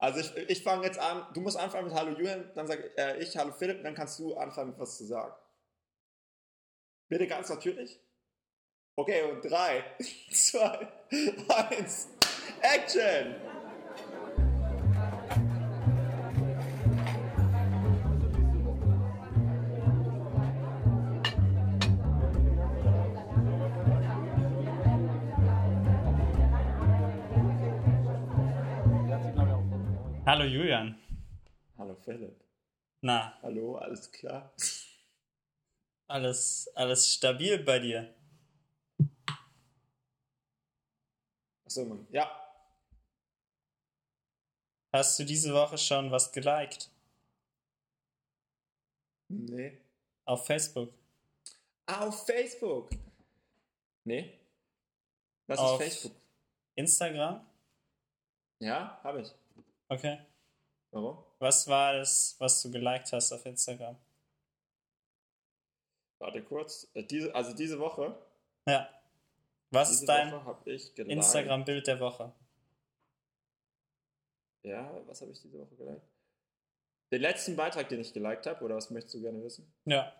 Also ich, ich fange jetzt an, du musst anfangen mit Hallo Julian, dann sage äh, ich Hallo Philipp, dann kannst du anfangen mit was zu sagen. Bitte ganz natürlich. Okay, und drei, zwei, eins, Action! Hallo Julian. Hallo Philipp. Na, Hallo, alles klar? alles, alles stabil bei dir? Achso, Mann. Ja, Hast du diese Woche schon was geliked nee. auf Facebook? Ah, auf Facebook. Nee. Was Auf- ist Facebook? Instagram? Ja, habe ich. Okay. Warum? Was war das, was du geliked hast auf Instagram? Warte kurz. Äh, Diese, also diese Woche. Ja. Was ist dein. Instagram-Bild der Woche? Ja, was habe ich diese Woche geliked? Den letzten Beitrag, den ich geliked habe, oder was möchtest du gerne wissen? Ja.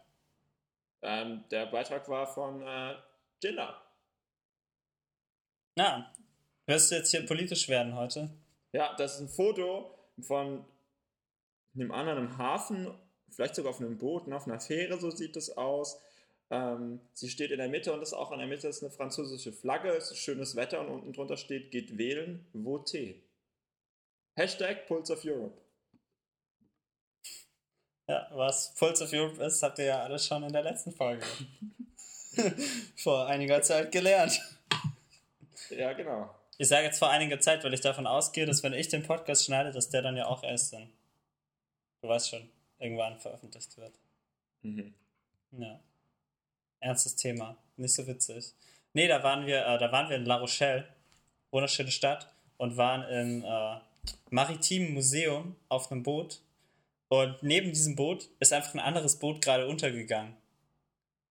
Ähm, der Beitrag war von äh, Gina. Na, wirst du jetzt hier politisch werden heute? Ja, das ist ein Foto von einem anderen Hafen, vielleicht sogar auf einem Boot, ne, auf einer Fähre, so sieht es aus. Ähm, sie steht in der Mitte und ist auch in der Mitte ist eine französische Flagge, es ist schönes Wetter und unten drunter steht, geht wählen, voté. Hashtag Pulse of Europe. Ja, was Pulse of Europe ist, habt ihr ja alles schon in der letzten Folge vor einiger Zeit gelernt. Ja, genau. Ich sage jetzt vor einiger Zeit, weil ich davon ausgehe, dass wenn ich den Podcast schneide, dass der dann ja auch erst dann, du weißt schon, irgendwann veröffentlicht wird. Mhm. Ja. Ernstes Thema. Nicht so witzig. Nee, da waren wir, äh, da waren wir in La Rochelle, wunderschöne Stadt, und waren im äh, maritimen Museum auf einem Boot. Und neben diesem Boot ist einfach ein anderes Boot gerade untergegangen.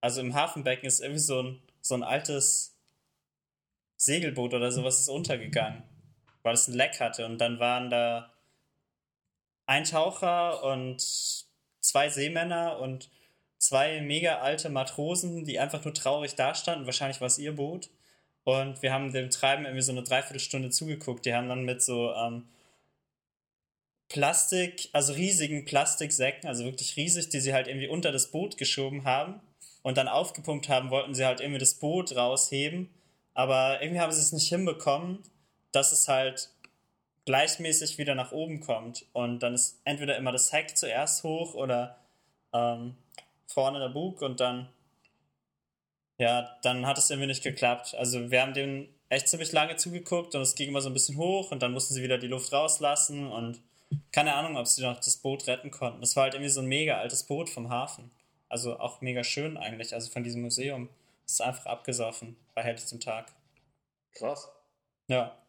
Also im Hafenbecken ist irgendwie so ein, so ein altes Segelboot oder sowas ist untergegangen, weil es ein Leck hatte. Und dann waren da ein Taucher und zwei Seemänner und zwei mega alte Matrosen, die einfach nur traurig dastanden. Wahrscheinlich war es ihr Boot. Und wir haben dem Treiben irgendwie so eine Dreiviertelstunde zugeguckt. Die haben dann mit so ähm, Plastik, also riesigen Plastiksäcken, also wirklich riesig, die sie halt irgendwie unter das Boot geschoben haben und dann aufgepumpt haben, wollten sie halt irgendwie das Boot rausheben. Aber irgendwie haben sie es nicht hinbekommen, dass es halt gleichmäßig wieder nach oben kommt. Und dann ist entweder immer das Heck zuerst hoch oder ähm, vorne der Bug und dann, ja, dann hat es irgendwie nicht geklappt. Also wir haben dem echt ziemlich lange zugeguckt und es ging immer so ein bisschen hoch und dann mussten sie wieder die Luft rauslassen und keine Ahnung, ob sie noch das Boot retten konnten. Das war halt irgendwie so ein mega altes Boot vom Hafen. Also auch mega schön eigentlich, also von diesem Museum. Ist einfach abgesoffen bei helllichtem Tag. Krass. Ja.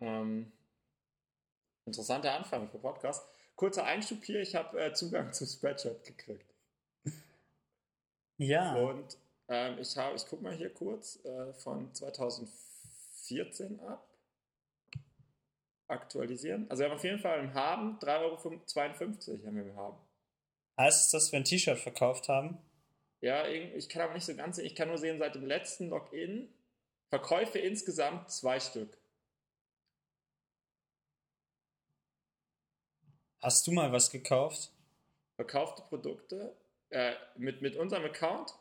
Ähm, interessanter Anfang für Podcast. Kurzer Einschub hier, ich habe äh, Zugang zu Spreadshirt gekriegt. Ja. Und ähm, ich ich gucke mal hier kurz, äh, von 2014 ab. Aktualisieren. Also wir haben auf jeden Fall im Haben 3,52 Euro haben wir im Haben. Heißt es, dass wir ein T-Shirt verkauft haben? Ja, ich kann aber nicht so ganz sehen. Ich kann nur sehen, seit dem letzten Login Verkäufe insgesamt zwei Stück. Hast du mal was gekauft? Verkaufte Produkte äh, mit, mit unserem Account.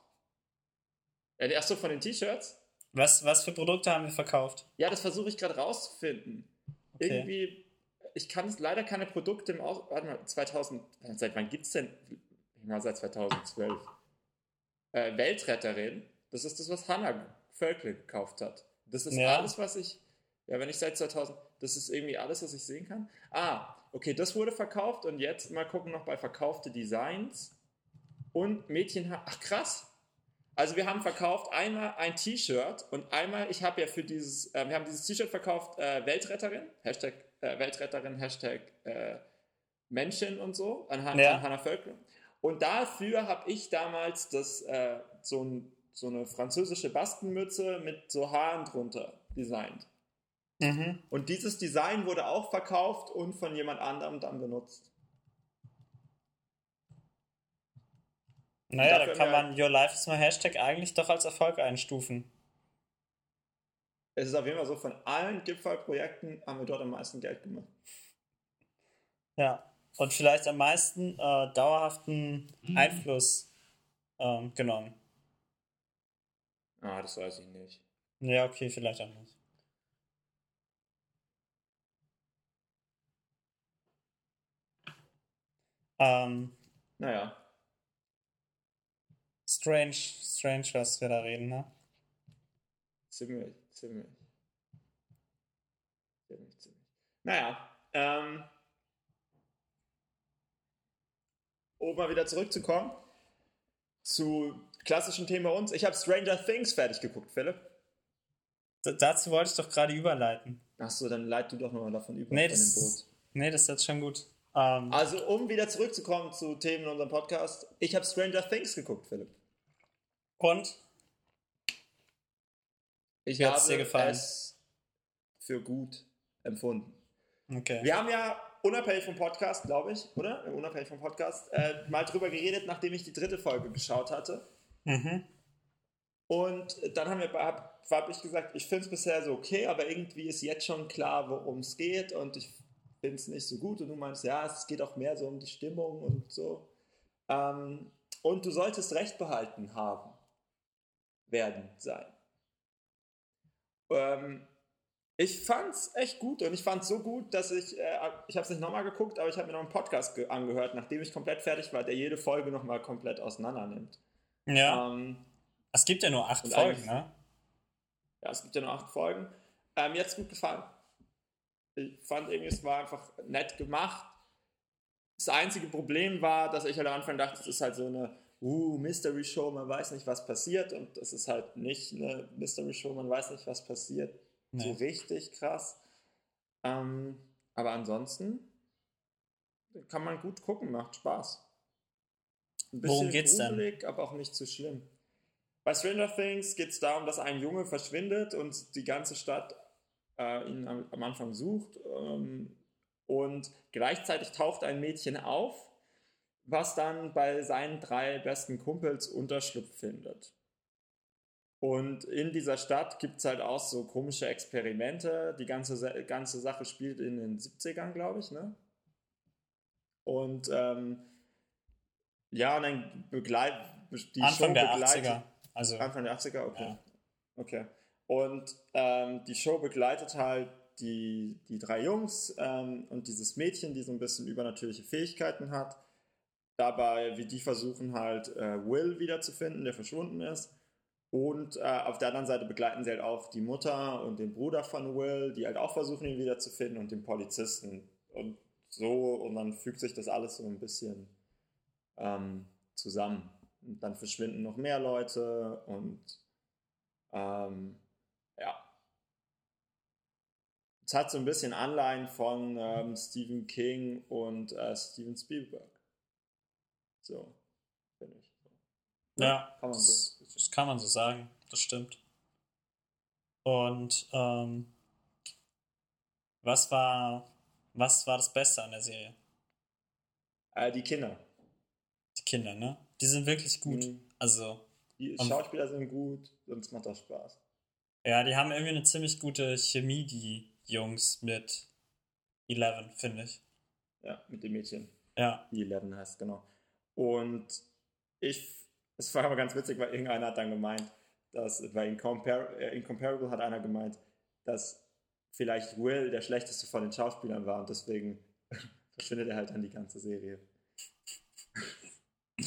Äh, achso, von den T-Shirts. Was, was für Produkte haben wir verkauft? Ja, das versuche ich gerade rauszufinden. Okay. Irgendwie, ich kann es leider keine Produkte im Aus. Warte mal, 2000. Seit wann gibt es denn? Ja, seit 2012. Äh, Weltretterin. Das ist das, was Hannah Völkle gekauft hat. Das ist Ja. alles, was ich. Ja, wenn ich seit 2000. Das ist irgendwie alles, was ich sehen kann. Ah, okay, das wurde verkauft und jetzt mal gucken noch bei verkaufte Designs. Und Mädchen. Ach, krass. Also wir haben verkauft einmal ein T-Shirt und einmal, ich habe ja für dieses, äh, wir haben dieses T-Shirt verkauft, äh, Weltretterin, Hashtag äh, Weltretterin, Hashtag äh, Menschen und so, an, Han Ja. an Hannah Völkle. Und dafür habe ich damals das, äh, so ein so eine französische Baskenmütze mit so Haaren drunter designt. Mhm. Und dieses Design wurde auch verkauft und von jemand anderem dann benutzt. Naja, da kann man Your Life is my Hashtag eigentlich doch als Erfolg einstufen. Es ist auf jeden Fall so, von allen Gipfelprojekten haben wir dort am meisten Geld gemacht. Ja. Und vielleicht am meisten äh, dauerhaften Einfluss ähm, genommen. Ah, das weiß ich nicht. Ja, okay, vielleicht auch nicht. Ähm, Naja, strange, strange, was wir da reden, ne? ziemlich, ziemlich. Ziemlich, ziemlich. Naja, ähm, um mal wieder zurückzukommen zu klassischen Themen bei uns. Ich habe Stranger Things fertig geguckt, Philipp. D dazu wollte ich doch gerade überleiten. Achso, dann leit du doch nochmal davon über Nee, von dem Boot. das, nee, das ist jetzt schon gut. Ähm, Also, um wieder zurückzukommen zu Themen in unserem Podcast. Ich habe Stranger Things geguckt, Philipp. Und? Ich hat's habe dir gefallen? es für gut empfunden. Okay. Wir haben ja unabhängig vom Podcast, glaube ich, oder? Unabhängig vom Podcast, äh, mal drüber geredet, nachdem ich die dritte Folge geschaut hatte. Mhm. Und dann haben wir, hab, hab ich gesagt, ich finde es bisher so okay, aber irgendwie ist jetzt schon klar, worum es geht und ich finde es nicht so gut. Und du meinst, ja, es geht auch mehr so um die Stimmung und so. Ähm, und du solltest Recht behalten haben, werden sein. Ähm, ich fand es echt gut und ich fand es so gut, dass ich, äh, ich habe es nicht nochmal geguckt, aber ich habe mir noch einen Podcast ge- angehört, nachdem ich komplett fertig war, der jede Folge nochmal komplett auseinander nimmt. Ja. Ähm, es gibt ja nur acht Folgen, ne? ja, es gibt ja nur acht Folgen. Ähm, mir hat's gut gefallen. Ich fand irgendwie, es war einfach nett gemacht. Das einzige Problem war, dass ich halt am Anfang dachte, es ist halt so eine uh, Mystery Show, man weiß nicht, was passiert. Und es ist halt nicht eine Mystery Show, man weiß nicht, was passiert. So Nee. richtig krass. Ähm, aber ansonsten kann man gut gucken, macht Spaß. Ein Worum geht's denn? gruselig, aber auch nicht zu schlimm. Bei Stranger Things geht es darum, dass ein Junge verschwindet und die ganze Stadt äh, ihn am, am Anfang sucht. Ähm, und gleichzeitig taucht ein Mädchen auf, was dann bei seinen drei besten Kumpels Unterschlupf findet. Und in dieser Stadt gibt es halt auch so komische Experimente. Die ganze, ganze Sache spielt in den 70ern, glaube ich, ne? Und ähm, ja, und dann begleitet die Anfang Show der begleitet, 80er. Also, Anfang der 80er, okay. Ja. Okay. Und ähm, die Show begleitet halt die, die drei Jungs ähm, und dieses Mädchen, die so ein bisschen übernatürliche Fähigkeiten hat. Dabei, wie die versuchen halt äh, Will wiederzufinden, der verschwunden ist. Und äh, auf der anderen Seite begleiten sie halt auch die Mutter und den Bruder von Will, die halt auch versuchen, ihn wiederzufinden und den Polizisten. Und so, und dann fügt sich das alles so ein bisschen ähm, zusammen. Und dann verschwinden noch mehr Leute und ähm, ja. Es hat so ein bisschen Anleihen von ähm, Stephen King und äh, Steven Spielberg. So, finde ich. ja, kann man das, so. das kann man so sagen. Das stimmt. Und ähm, was war was war das Beste an der Serie? Äh, die Kinder. Die Kinder, ne? Die sind wirklich gut. Mhm. Also, Die Schauspieler sind gut, sonst macht das Spaß. ja, die haben irgendwie eine ziemlich gute Chemie, die Jungs mit Eleven, finde ich. Ja, mit dem Mädchen. Ja. die 11 heißt, genau. Und ich, es war aber ganz witzig, weil irgendeiner hat dann gemeint, dass bei Incompar äh, Incomparable hat einer gemeint, dass vielleicht Will der schlechteste von den Schauspielern war und deswegen verschwindet er halt dann die ganze Serie.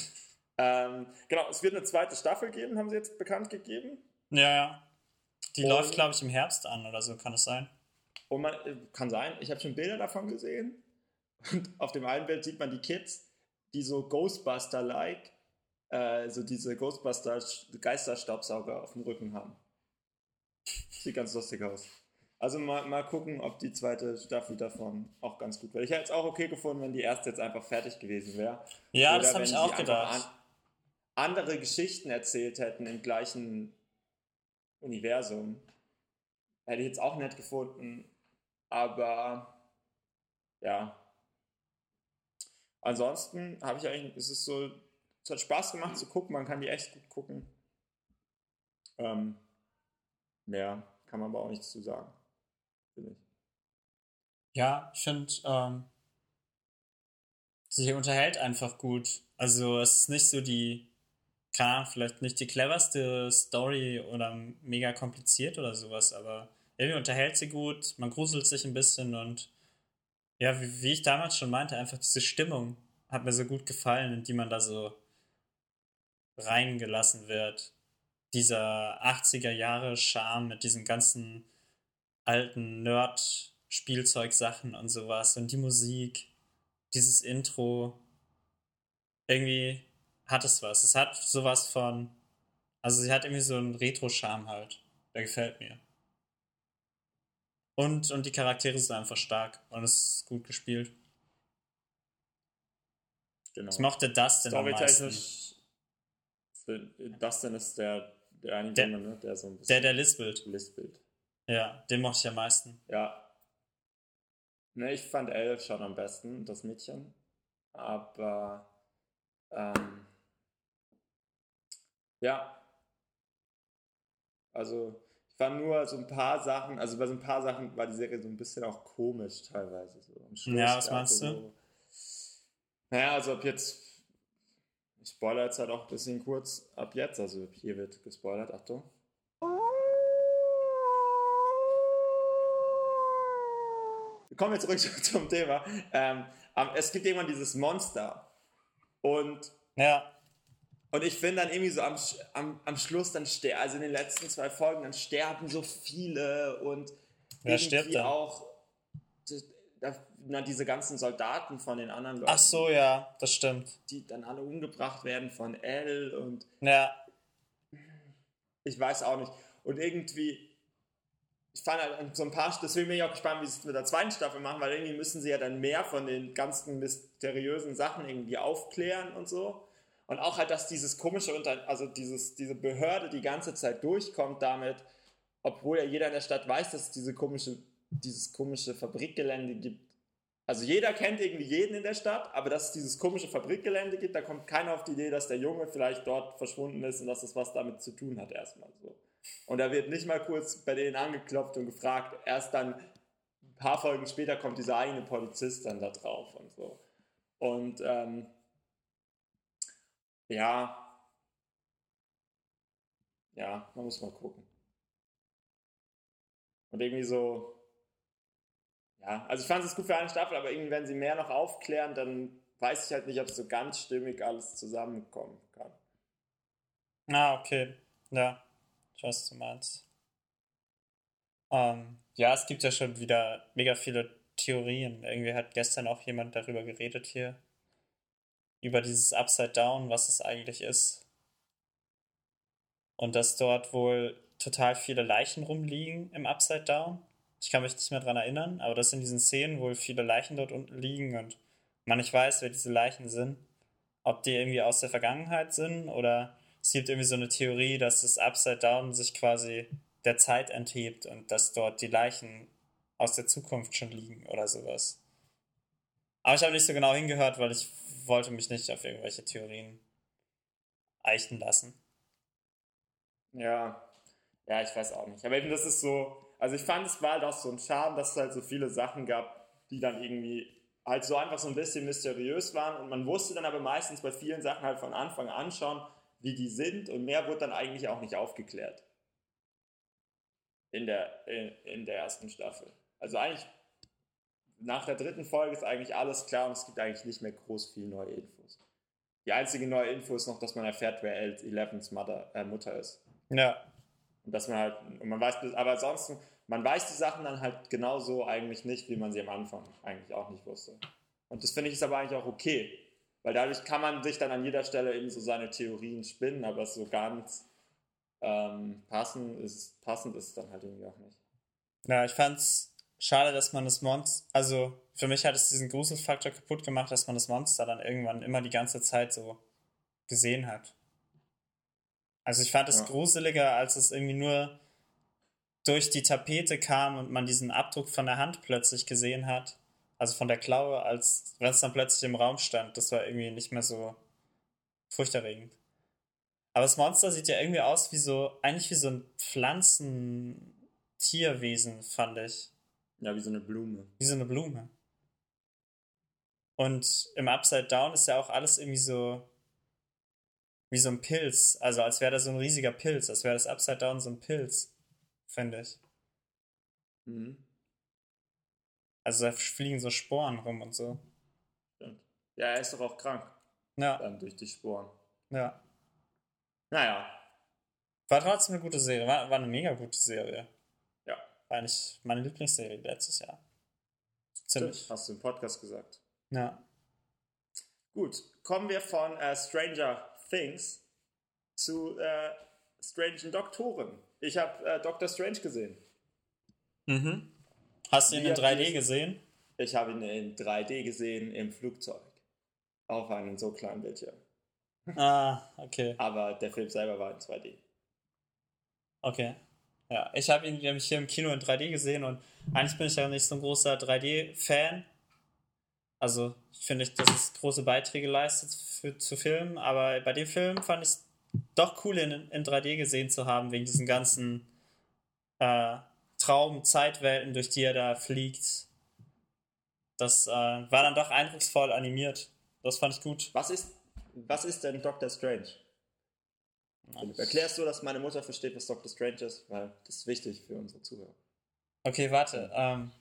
ähm, genau, es wird eine zweite Staffel geben, haben sie jetzt bekannt gegeben. Ja, ja. Die Und- läuft, glaube ich, im Herbst an oder so, kann es sein? Und man, äh, kann sein, ich habe schon Bilder davon gesehen. Und auf dem einen Bild sieht man die Kids, die so Ghostbuster-like, äh, so diese Ghostbuster-Geisterstaubsauger auf dem Rücken haben. Sieht ganz lustig aus. Also mal, mal gucken, ob die zweite Staffel davon auch ganz gut wird. Ich hätte es auch okay gefunden, wenn die erste jetzt einfach fertig gewesen wäre. Ja, Oder das habe ich auch gedacht. an- andere Geschichten erzählt hätten im gleichen Universum. Hätte ich jetzt auch nett gefunden. Aber ja. Ansonsten habe ich eigentlich, es ist so, es hat Spaß gemacht zu gucken, man kann die echt gut gucken. Ähm, mehr kann man aber auch nichts zu sagen, finde ich. Ja, ich finde, ähm, sie unterhält einfach gut. Also es ist nicht so die, klar, vielleicht nicht die cleverste Story oder mega kompliziert oder sowas, aber irgendwie unterhält sie gut, man gruselt sich ein bisschen und ja, wie, wie ich damals schon meinte, einfach diese Stimmung hat mir so gut gefallen, in die man da so reingelassen wird. Dieser 80er Jahre Charme mit diesen ganzen alten Nerd-Spielzeugsachen und sowas und die Musik, dieses Intro. Irgendwie hat es was. Es hat sowas von. Also sie hat irgendwie so einen Retro-Charme halt. Der gefällt mir. Und, und die Charaktere sind einfach stark und es ist gut gespielt. Genau. Ich mochte Dustin am meisten. Dustin ist der, der eine Der- Junge, ne? der so ein bisschen Der, der lispelt. lispelt. Ja, den mochte ich am meisten. Ja. Ne, ich fand Elle schon am besten, das Mädchen. Aber ähm, ja. Also, fand nur so ein paar Sachen, also bei so ein paar Sachen war die Serie so ein bisschen auch komisch teilweise. So. Schluss Ja, was meinst so, du? Naja, also ab jetzt, ich spoilere jetzt halt auch ein bisschen kurz, ab jetzt, also hier wird gespoilert, Achtung. Kommen wir zurück zum Thema. Ähm, es gibt irgendwann dieses Monster. Und, Ja, und ich finde dann irgendwie so am, am, am Schluss dann sterben, also in den letzten zwei Folgen, dann sterben so viele und Wer irgendwie denn? auch na, diese ganzen Soldaten von den anderen Leuten, ach so, ja, das stimmt. die dann alle umgebracht werden von Elle und Ja, ich weiß auch nicht. Und irgendwie, ich fand halt so ein paar, deswegen bin ich auch gespannt, wie sie es mit der zweiten Staffel machen, weil irgendwie müssen sie ja dann mehr von den ganzen mysteriösen Sachen irgendwie aufklären und so. Und auch halt, dass dieses komische, Unter also dieses, diese Behörde die ganze Zeit durchkommt damit, obwohl ja jeder in der Stadt weiß, dass es diese komische, dieses komische Fabrikgelände gibt. Also jeder kennt irgendwie jeden in der Stadt, aber dass es dieses komische Fabrikgelände gibt, da kommt keiner auf die Idee, dass der Junge vielleicht dort verschwunden ist und dass es was damit zu tun hat erstmal so. Und da wird nicht mal kurz bei denen angeklopft und gefragt, erst dann ein paar Folgen später kommt dieser eigene Polizist dann da drauf und so. Und ähm, ja, ja, man muss mal gucken. Und irgendwie so, ja, also ich fand es gut für eine Staffel, aber irgendwie, wenn sie mehr noch aufklären, dann weiß ich halt nicht, ob es so ganz stimmig alles zusammenkommen kann. ah, okay. Ja, ich weiß, was du meinst. Ähm, ja, es gibt ja schon wieder mega viele Theorien. Irgendwie hat gestern auch jemand darüber geredet hier. Über dieses Upside Down, was es eigentlich ist. Und dass dort wohl total viele Leichen rumliegen im Upside Down. Ich kann mich nicht mehr dran erinnern, aber dass in diesen Szenen wohl viele Leichen dort unten liegen und man nicht weiß, wer diese Leichen sind. Ob die irgendwie aus der Vergangenheit sind oder es gibt irgendwie so eine Theorie, dass das Upside Down sich quasi der Zeit enthebt und dass dort die Leichen aus der Zukunft schon liegen oder sowas. Aber ich habe nicht so genau hingehört, weil ich wollte mich nicht auf irgendwelche Theorien eichen lassen. Ja, ja, ich weiß auch nicht. Aber eben das ist so, also ich fand es war halt auch so ein Charme, dass es halt so viele Sachen gab, die dann irgendwie halt so einfach so ein bisschen mysteriös waren und man wusste dann aber meistens bei vielen Sachen halt von Anfang an schon, wie die sind und mehr wurde dann eigentlich auch nicht aufgeklärt. In der, in, in der ersten Staffel. Also eigentlich nach der dritten Folge ist eigentlich alles klar und es gibt eigentlich nicht mehr groß viel neue Infos. Die einzige neue Info ist noch, dass man erfährt, wer Elevens Mutter, äh, Mutter ist. Ja, Und dass man halt, und man weiß, aber ansonsten, man weiß die Sachen dann halt genauso eigentlich nicht, wie man sie am Anfang eigentlich auch nicht wusste. Und das finde ich ist aber eigentlich auch okay. Weil dadurch kann man sich dann an jeder Stelle eben so seine Theorien spinnen, aber so ganz ähm, passend, ist, passend ist es dann halt irgendwie auch nicht. Ja, ich fand's schade, dass man das Monster, also für mich hat es diesen Gruselfaktor kaputt gemacht, dass man das Monster dann irgendwann immer die ganze Zeit so gesehen hat. Also ich fand es Ja. gruseliger, als es irgendwie nur durch die Tapete kam und man diesen Abdruck von der Hand plötzlich gesehen hat. Also von der Klaue, als wenn es dann plötzlich im Raum stand. Das war irgendwie nicht mehr so furchterregend. Aber das Monster sieht ja irgendwie aus wie so, eigentlich wie so ein Pflanzen-Tierwesen, fand ich. Ja, wie so eine Blume. Wie so eine Blume. Und im Upside Down ist ja auch alles irgendwie so wie so ein Pilz. Also als wäre da so ein riesiger Pilz, als wäre das Upside Down so ein Pilz, finde ich. Mhm. Also da fliegen so Sporen rum und so. Stimmt. Ja, er ist doch auch krank. Ja, Dann durch die Sporen. ja. Naja, War trotzdem eine gute Serie, war, war eine mega gute Serie. Eigentlich meine Lieblingsserie letztes Jahr. Ziemlich. Stimmt. Hast du im Podcast gesagt. Ja. Gut, kommen wir von äh, Stranger Things zu äh, Strangen Doktoren. Ich habe äh, Doctor Strange gesehen. Mhm. Hast du ihn Wie in habt 3D ihr's- gesehen? Ich habe ihn in 3D gesehen im Flugzeug. Auf einem so kleinen Bildschirm. Ah, okay. Aber der Film selber war in 2D. Okay. Ja, ich habe ihn nämlich hier im Kino in 3D gesehen und eigentlich bin ich ja nicht so ein großer 3D-Fan. Also, finde, ich, dass es große Beiträge leistet für, zu Filmen, aber bei dem Film fand ich es doch cool, in, in 3D gesehen zu haben, wegen diesen ganzen äh, Traum-Zeitwelten, durch die er da fliegt. Das äh, war dann doch eindrucksvoll animiert. Das fand ich gut. Was ist, was ist denn Doctor Strange? Erklärst du, dass meine Mutter versteht, was Doctor Strange ist? Weil das ist wichtig für unsere Zuhörer. Okay, warte. Ähm,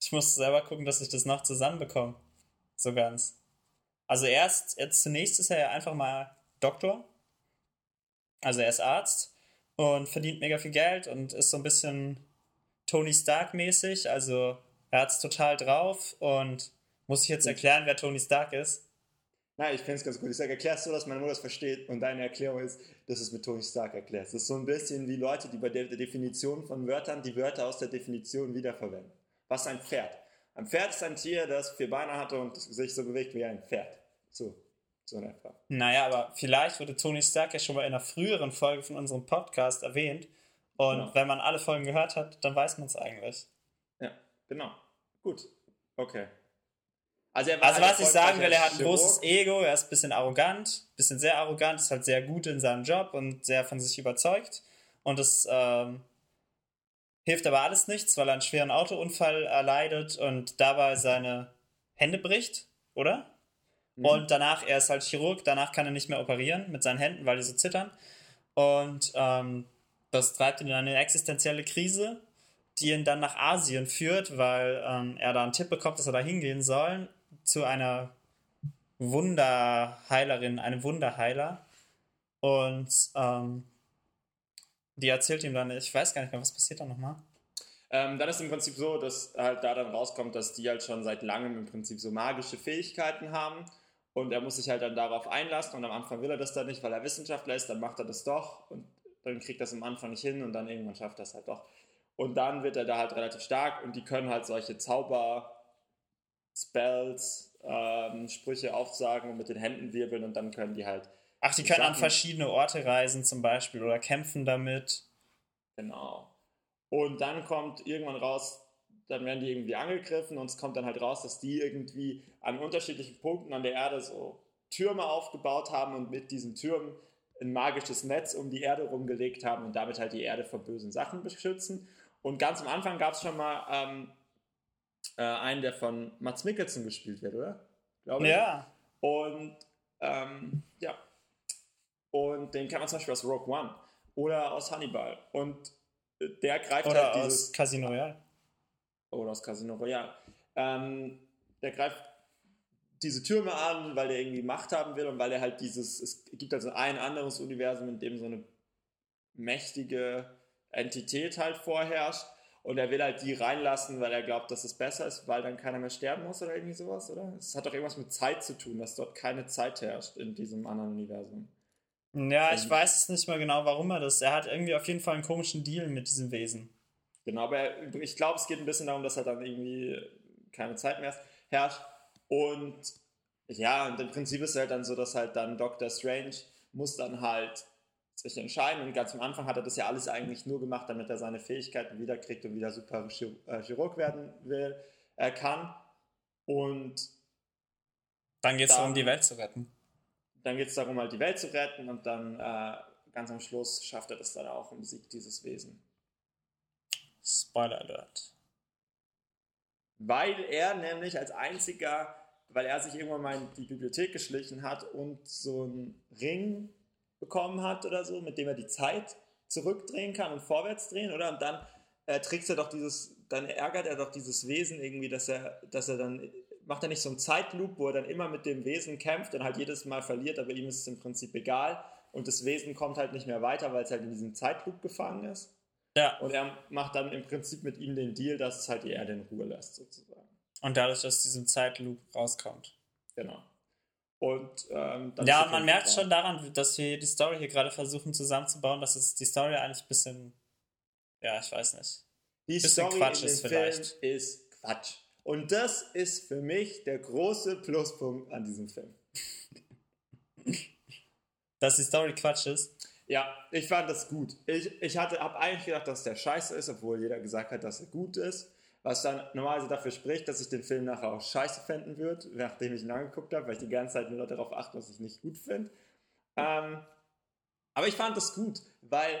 ich muss selber gucken, dass ich das noch zusammenbekomme. So ganz. Also erst, jetzt zunächst ist er ja einfach mal Doktor. Also er ist Arzt und verdient mega viel Geld und ist so ein bisschen Tony Stark mäßig. Also er hat es total drauf und muss ich jetzt erklären, wer Tony Stark ist? Nein, ich finde es ganz gut. Ich sage, erklärst du, dass meine Mutter es versteht und deine Erklärung ist, dass du es mit Tony Stark erklärst. Das ist so ein bisschen wie Leute, die bei der der Definition von Wörtern die Wörter aus der Definition wiederverwenden. Was ist ein Pferd? Ein Pferd ist ein Tier, das vier Beine hatte und sich so bewegt wie ein Pferd. So, so in etwa. Naja, aber vielleicht wurde Tony Stark ja schon mal in einer früheren Folge von unserem Podcast erwähnt. Und Genau. wenn man alle Folgen gehört hat, dann weiß man es eigentlich. Ja, genau. Gut. Okay. Also, er war Also ein was ich sagen will, er hat ein erfolgreicher großes Chirurg. Ego, er ist ein bisschen arrogant, ein bisschen sehr arrogant, ist halt sehr gut in seinem Job und sehr von sich überzeugt. Und es ähm, hilft aber alles nichts, weil er einen schweren Autounfall erleidet und dabei seine Hände bricht, oder? Mhm. Und danach, er ist halt Chirurg, danach kann er nicht mehr operieren mit seinen Händen, weil die so zittern. Und ähm, das treibt ihn in eine existenzielle Krise, die ihn dann nach Asien führt, weil ähm, er da einen Tipp bekommt, dass er da hingehen soll, zu einer Wunderheilerin, einem Wunderheiler. Und ähm, die erzählt ihm dann, ich weiß gar nicht mehr, was passiert da nochmal. Ähm, dann ist im Prinzip so, dass halt da dann rauskommt, dass die halt schon seit langem im Prinzip so magische Fähigkeiten haben. Und er muss sich halt dann darauf einlassen. Und am Anfang will er das dann nicht, weil er Wissenschaftler ist. Dann macht er das doch. Und dann kriegt er es am Anfang nicht hin. Und dann irgendwann schafft er es halt doch. Und dann wird er da halt relativ stark. Und die können halt solche Zauber, Spells, ähm, Sprüche aufsagen und mit den Händen wirbeln. Und dann können die halt Ach, die können an Sachen- verschiedene Orte reisen zum Beispiel oder kämpfen damit. Genau. Und dann kommt irgendwann raus, dann werden die irgendwie angegriffen und es kommt dann halt raus, dass die irgendwie an unterschiedlichen Punkten an der Erde so Türme aufgebaut haben und mit diesen Türmen ein magisches Netz um die Erde rumgelegt haben und damit halt die Erde vor bösen Sachen beschützen. Und ganz am Anfang gab es schon mal ähm, äh, einen, der von Mats Mikkelsen gespielt wird, oder? Glaube ich. Ja. Und ähm, ja. Und den kennt man zum Beispiel aus Rogue One oder aus Hannibal. Und äh, der greift Oder halt aus dieses. Casino Royale. Oder aus Casino Royale. Ähm, der greift diese Türme an, weil der irgendwie Macht haben will und weil er halt dieses. Es gibt also ein anderes Universum, in dem so eine mächtige Entität halt vorherrscht. Und er will halt die reinlassen, weil er glaubt, dass es besser ist, weil dann keiner mehr sterben muss oder irgendwie sowas, oder? Es hat doch irgendwas mit Zeit zu tun, dass dort keine Zeit herrscht in diesem anderen Universum. Ja, ich Ähm, weiß es nicht mehr genau, warum er das. Er hat irgendwie auf jeden Fall einen komischen Deal mit diesem Wesen. Genau, aber er- ich glaube, es geht ein bisschen darum, dass er dann irgendwie keine Zeit mehr herrscht. Und ja, und im Prinzip ist es halt dann so, dass halt dann Doctor Strange muss dann halt sich entscheiden. Und ganz am Anfang hat er das ja alles eigentlich nur gemacht, damit er seine Fähigkeiten wiederkriegt und wieder super äh, Chirurg werden will, äh, kann. Und dann geht es darum, die Welt zu retten. Dann geht es darum, halt die Welt zu retten und dann äh, ganz am Schluss schafft er das dann auch und besiegt dieses Wesen. Spoiler Alert. Weil er nämlich als einziger, weil er sich irgendwann mal in die Bibliothek geschlichen hat und so einen Ring bekommen hat oder so, mit dem er die Zeit zurückdrehen kann und vorwärts drehen, oder? Und dann äh, trickst er doch dieses, dann ärgert er doch dieses Wesen irgendwie, dass er, dass er dann, macht er nicht so einen Zeitloop, wo er dann immer mit dem Wesen kämpft und halt jedes Mal verliert, aber ihm ist es im Prinzip egal und das Wesen kommt halt nicht mehr weiter, weil es halt in diesem Zeitloop gefangen ist. Ja. Und er macht dann im Prinzip mit ihm den Deal, dass es halt die Erde in Ruhe lässt, sozusagen. Und dadurch aus diesem Zeitloop rauskommt. Genau. Und ähm, ja, man merkt schon daran, dass wir die Story hier gerade versuchen zusammenzubauen, dass es die Story eigentlich ein bisschen, ja, ich weiß nicht. Die Story Quatsch in ist vielleicht. Film ist Quatsch. Und das ist für mich der große Pluspunkt an diesem Film. dass die Story Quatsch ist? Ja, ich fand das gut. Ich, ich habe eigentlich gedacht, dass der scheiße ist, obwohl jeder gesagt hat, dass er gut ist was dann normalerweise dafür spricht, dass ich den Film nachher auch scheiße finden würde, nachdem ich ihn angeguckt habe, weil ich die ganze Zeit nur darauf achte, was ich nicht gut finde. Ähm, aber ich fand das gut, weil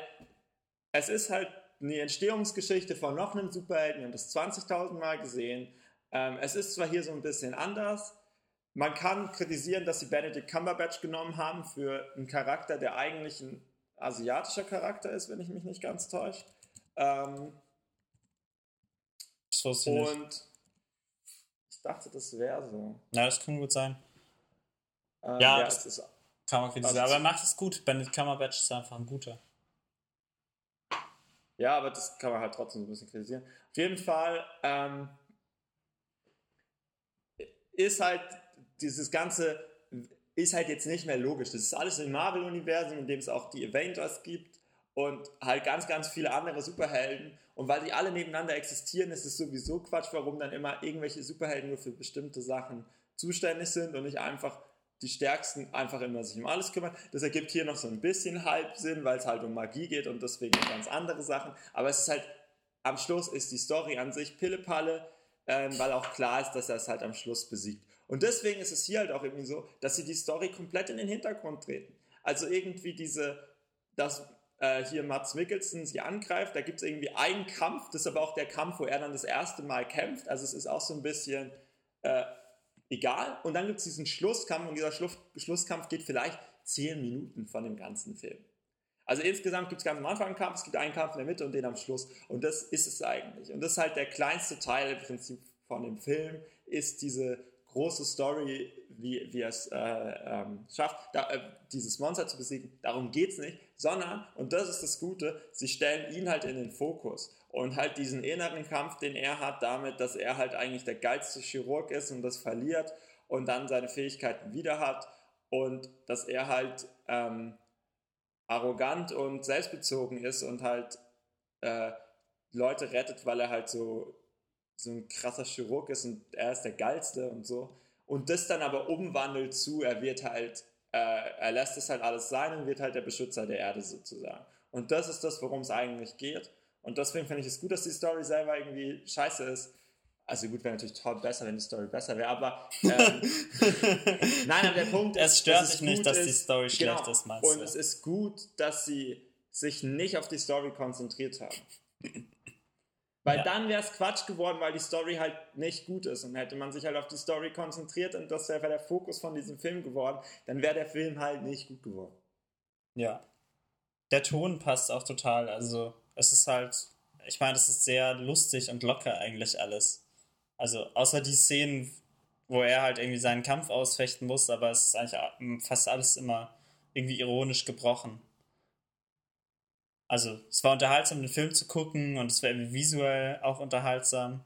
es ist halt eine Entstehungsgeschichte von noch einem Superhelden, wir haben das 20.000 Mal gesehen. Ähm, es ist zwar hier so ein bisschen anders, man kann kritisieren, dass sie Benedict Cumberbatch genommen haben für einen Charakter, der eigentlich ein asiatischer Charakter ist, wenn ich mich nicht ganz täusche. Ähm, das wusste ich Und nicht. ich dachte, das wäre so. Ja, das kann gut sein. Ähm, ja, ja, das ist, kann man kritisieren. Also aber er macht es gut. Benedict Cumberbatch ist einfach ein guter. Ja, aber das kann man halt trotzdem so ein bisschen kritisieren. Auf jeden Fall ähm, ist halt dieses ganze ist halt jetzt nicht mehr logisch. Das ist alles im Marvel-Universum, in dem es auch die Avengers gibt und halt ganz, ganz viele andere Superhelden. Und weil die alle nebeneinander existieren, ist es sowieso Quatsch, warum dann immer irgendwelche Superhelden nur für bestimmte Sachen zuständig sind und nicht einfach die Stärksten einfach immer sich um alles kümmern. Das ergibt hier noch so ein bisschen Halbsinn, weil es halt um Magie geht und deswegen ganz andere Sachen. Aber es ist halt, am Schluss ist die Story an sich Pillepalle, ähm, weil auch klar ist, dass er es halt am Schluss besiegt. Und deswegen ist es hier halt auch irgendwie so, dass sie die Story komplett in den Hintergrund treten. Also irgendwie diese, dass äh, hier Mats Mikkelsen sie angreift. Da gibt es irgendwie einen Kampf, das ist aber auch der Kampf, wo er dann das erste Mal kämpft. Also es ist auch so ein bisschen äh, egal. Und dann gibt es diesen Schlusskampf und dieser Schluss, Schlusskampf geht vielleicht zehn Minuten von dem ganzen Film. Also insgesamt gibt es ganz am Anfang einen Kampf, es gibt einen Kampf in der Mitte und den am Schluss. Und das ist es eigentlich. Und das ist halt der kleinste Teil im Prinzip von dem Film, ist diese große Story, wie, wie er es äh, ähm, schafft, da, äh, dieses Monster zu besiegen. Darum geht es nicht, sondern, und das ist das Gute, sie stellen ihn halt in den Fokus und halt diesen inneren Kampf, den er hat, damit, dass er halt eigentlich der geilste Chirurg ist und das verliert und dann seine Fähigkeiten wieder hat und dass er halt ähm, arrogant und selbstbezogen ist und halt äh, Leute rettet, weil er halt so so ein krasser Chirurg ist und er ist der Geilste und so. Und das dann aber umwandelt zu, er wird halt, äh, er lässt es halt alles sein und wird halt der Beschützer der Erde sozusagen. Und das ist das, worum es eigentlich geht. Und deswegen finde ich es gut, dass die Story selber irgendwie scheiße ist. Also gut, wäre natürlich toll besser, wenn die Story besser wäre, aber ähm, nein, aber der Punkt ist, es stört sich nicht, dass ist, die Story schlecht genau, ist, meinst Und es ist gut, dass sie sich nicht auf die Story konzentriert haben. Weil ja. dann wäre es Quatsch geworden, weil die Story halt nicht gut ist. Und hätte man sich halt auf die Story konzentriert und das wäre der Fokus von diesem Film geworden, dann wäre der Film halt nicht gut geworden. Ja. Der Ton passt auch total. Also, es ist halt, ich meine, es ist sehr lustig und locker eigentlich alles. Also, außer die Szenen, wo er halt irgendwie seinen Kampf ausfechten muss, aber es ist eigentlich fast alles immer irgendwie ironisch gebrochen. Also, es war unterhaltsam, den Film zu gucken und es war irgendwie visuell auch unterhaltsam.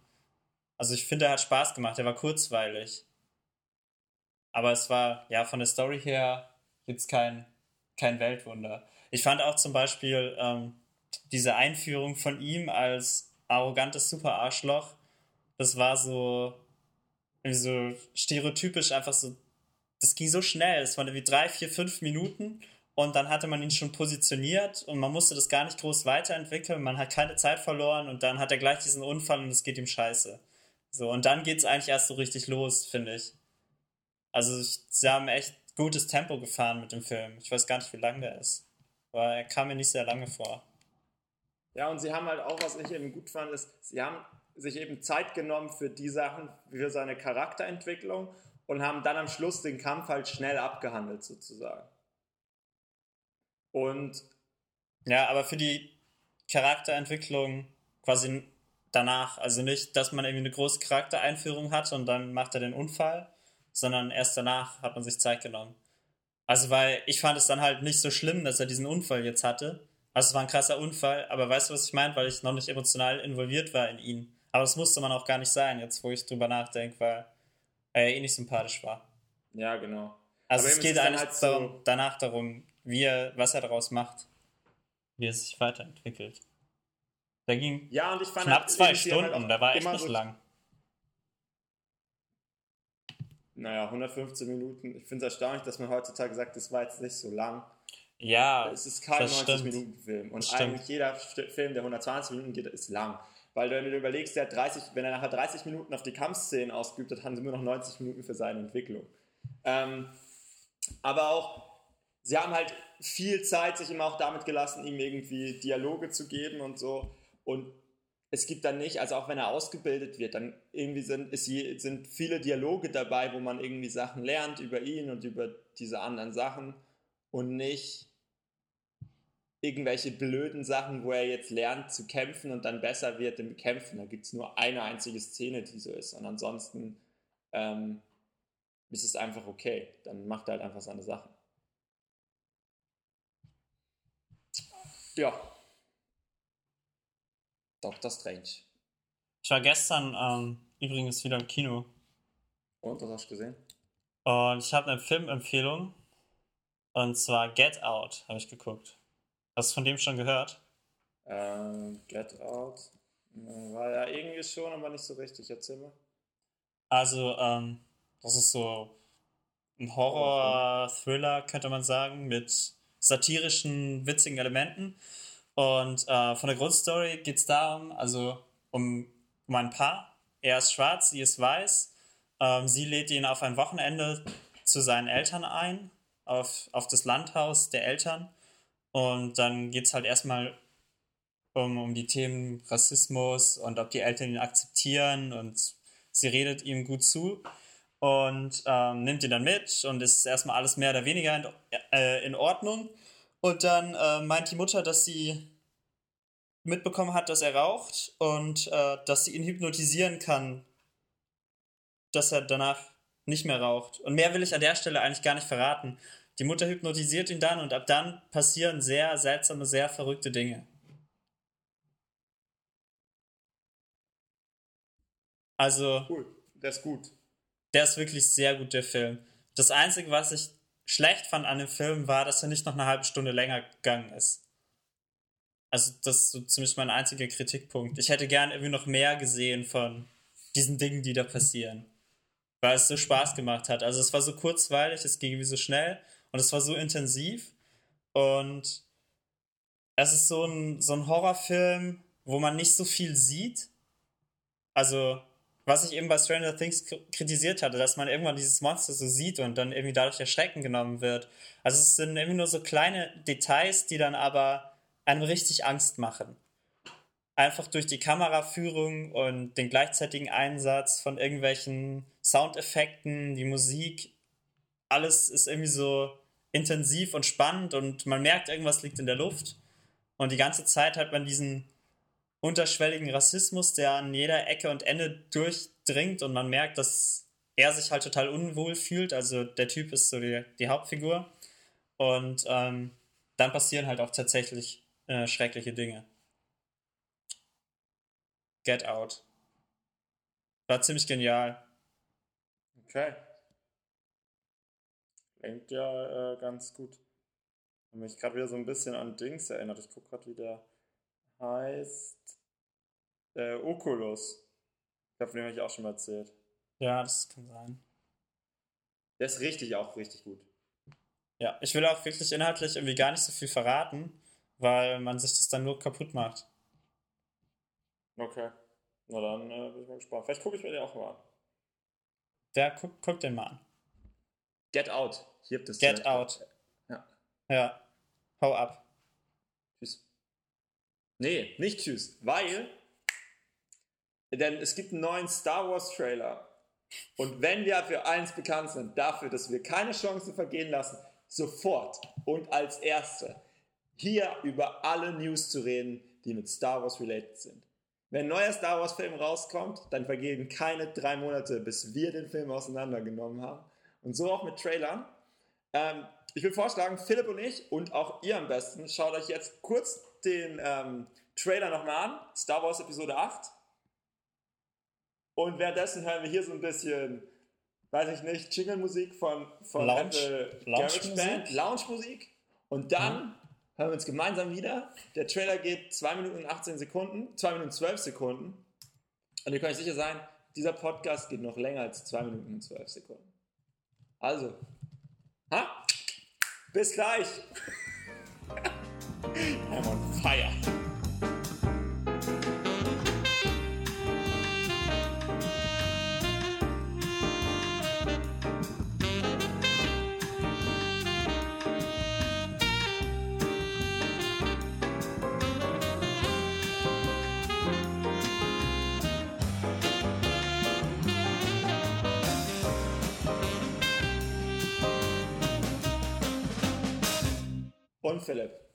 Also, ich finde, er hat Spaß gemacht. Er war kurzweilig. Aber es war, ja, von der Story her jetzt kein, kein Weltwunder. Ich fand auch zum Beispiel ähm, diese Einführung von ihm als arrogantes Super-Arschloch, das war so, so stereotypisch einfach so, das ging so schnell. Es waren irgendwie drei, vier, fünf Minuten und dann hatte man ihn schon positioniert und man musste das gar nicht groß weiterentwickeln. Man hat keine Zeit verloren und dann hat er gleich diesen Unfall und es geht ihm scheiße. So, und dann geht es eigentlich erst so richtig los, finde ich. Also, sie haben echt gutes Tempo gefahren mit dem Film. Ich weiß gar nicht, wie lang der ist. Aber er kam mir nicht sehr lange vor. Ja, und sie haben halt auch, was ich eben gut fand, ist, sie haben sich eben Zeit genommen für die Sachen, für seine Charakterentwicklung und haben dann am Schluss den Kampf halt schnell abgehandelt, sozusagen. Und ja, aber für die Charakterentwicklung quasi danach, also nicht, dass man irgendwie eine große Charaktereinführung hat und dann macht er den Unfall, sondern erst danach hat man sich Zeit genommen. Also, weil ich fand es dann halt nicht so schlimm, dass er diesen Unfall jetzt hatte. Also, es war ein krasser Unfall, aber weißt du, was ich meine? Weil ich noch nicht emotional involviert war in ihn. Aber das musste man auch gar nicht sein, jetzt wo ich drüber nachdenke, weil er ja eh nicht sympathisch war. Ja, genau. Also, aber es geht eigentlich halt so danach darum, wie er, was er daraus macht, wie er sich weiterentwickelt. Der ging ja, und ich fand knapp halt, zwei Stunden, halt da war echt nicht so lang. Naja, 115 Minuten. Ich finde es erstaunlich, dass man heutzutage sagt, das war jetzt nicht so lang. Ja, es ist kein 90-Minuten-Film. Und eigentlich jeder Film, der 120 Minuten geht, ist lang. Weil wenn du überlegst, der 30, wenn er nachher 30 Minuten auf die Kampfszenen ausgeübt hat, haben sie nur noch 90 Minuten für seine Entwicklung. Ähm, aber auch sie haben halt viel Zeit sich immer auch damit gelassen, ihm irgendwie Dialoge zu geben und so. Und es gibt dann nicht, also auch wenn er ausgebildet wird, dann irgendwie sind, ist sind viele Dialoge dabei, wo man irgendwie Sachen lernt über ihn und über diese anderen Sachen und nicht irgendwelche blöden Sachen, wo er jetzt lernt zu kämpfen und dann besser wird im Kämpfen. Da gibt es nur eine einzige Szene, die so ist. Und ansonsten ähm, ist es einfach okay. Dann macht er halt einfach seine Sachen. Ja. Doctor Strange. Ich war gestern ähm, übrigens wieder im Kino. Und, was hast du gesehen? Und ich habe eine Filmempfehlung. Und zwar Get Out, habe ich geguckt. Hast du von dem schon gehört? Ähm, Get Out. War ja irgendwie schon, aber nicht so richtig. Erzähl mal. Also, ähm, das ist so ein Horror-Thriller, könnte man sagen, mit satirischen, witzigen Elementen. Und äh, von der Grundstory geht es darum, also um, um ein Paar. Er ist schwarz, sie ist weiß. Ähm, sie lädt ihn auf ein Wochenende zu seinen Eltern ein, auf, auf das Landhaus der Eltern. Und dann geht es halt erstmal um, um die Themen Rassismus und ob die Eltern ihn akzeptieren und sie redet ihm gut zu und ähm, nimmt ihn dann mit und ist erstmal alles mehr oder weniger in, äh, in Ordnung. Und dann äh, meint die Mutter, dass sie mitbekommen hat, dass er raucht und äh, dass sie ihn hypnotisieren kann, dass er danach nicht mehr raucht. Und mehr will ich an der Stelle eigentlich gar nicht verraten. Die Mutter hypnotisiert ihn dann und ab dann passieren sehr seltsame, sehr verrückte Dinge. Also. Cool, der ist gut. Der ist wirklich sehr gut, der Film. Das Einzige, was ich schlecht fand an dem Film, war, dass er nicht noch eine halbe Stunde länger gegangen ist. Also, das ist so ziemlich mein einziger Kritikpunkt. Ich hätte gern irgendwie noch mehr gesehen von diesen Dingen, die da passieren. Weil es so Spaß gemacht hat. Also, es war so kurzweilig, es ging irgendwie so schnell und es war so intensiv. Und es ist so ein, so ein Horrorfilm, wo man nicht so viel sieht. Also, was ich eben bei Stranger Things kritisiert hatte, dass man irgendwann dieses Monster so sieht und dann irgendwie dadurch erschrecken genommen wird. Also es sind irgendwie nur so kleine Details, die dann aber einem richtig Angst machen. Einfach durch die Kameraführung und den gleichzeitigen Einsatz von irgendwelchen Soundeffekten, die Musik, alles ist irgendwie so intensiv und spannend und man merkt, irgendwas liegt in der Luft. Und die ganze Zeit hat man diesen unterschwelligen Rassismus, der an jeder Ecke und Ende durchdringt und man merkt, dass er sich halt total unwohl fühlt. Also der Typ ist so die, die Hauptfigur. Und ähm, dann passieren halt auch tatsächlich äh, schreckliche Dinge. Get Out. War ziemlich genial. Okay. Klingt ja äh, ganz gut. Ich habe mich gerade wieder so ein bisschen an Dings erinnert. Ich gucke gerade, wie der heißt äh, Oculus. Ich habe von dem ich auch schon mal erzählt. Ja, das kann sein. Der ist richtig, auch richtig gut. Ja, ich will auch wirklich inhaltlich irgendwie gar nicht so viel verraten, weil man sich das dann nur kaputt macht. Okay. Na dann äh, bin ich mal gespannt. Vielleicht gucke ich mir den auch mal an. Der guck, guck den mal an. Get Out. Hier habt ihr es Get. Out. Ja. Ja. Hau ab. Nee, nicht tschüss. Weil. Denn es gibt einen neuen Star Wars Trailer. Und wenn wir für eins bekannt sind, dafür, dass wir keine Chance vergehen lassen, sofort und als Erste hier über alle News zu reden, die mit Star Wars related sind. Wenn ein neuer Star Wars Film rauskommt, dann vergehen keine drei Monate, bis wir den Film auseinandergenommen haben. Und so auch mit Trailern. Ähm, ich will vorschlagen, Philipp und ich und auch ihr am besten, schaut euch jetzt kurz den ähm, Trailer nochmal an. Star Wars Episode 8. Und währenddessen hören wir hier so ein bisschen, weiß ich nicht, Jingle-Musik von, von Lounge- Apple? GarageBand, Lounge-Musik. Und dann hören wir uns gemeinsam wieder. Der Trailer geht 2 Minuten und 18 Sekunden, 2 Minuten und 12 Sekunden. Und ihr könnt euch sicher sein, dieser Podcast geht noch länger als 2 Minuten und 12 Sekunden. Also, ha? bis gleich. I'm on fire. Und Philipp,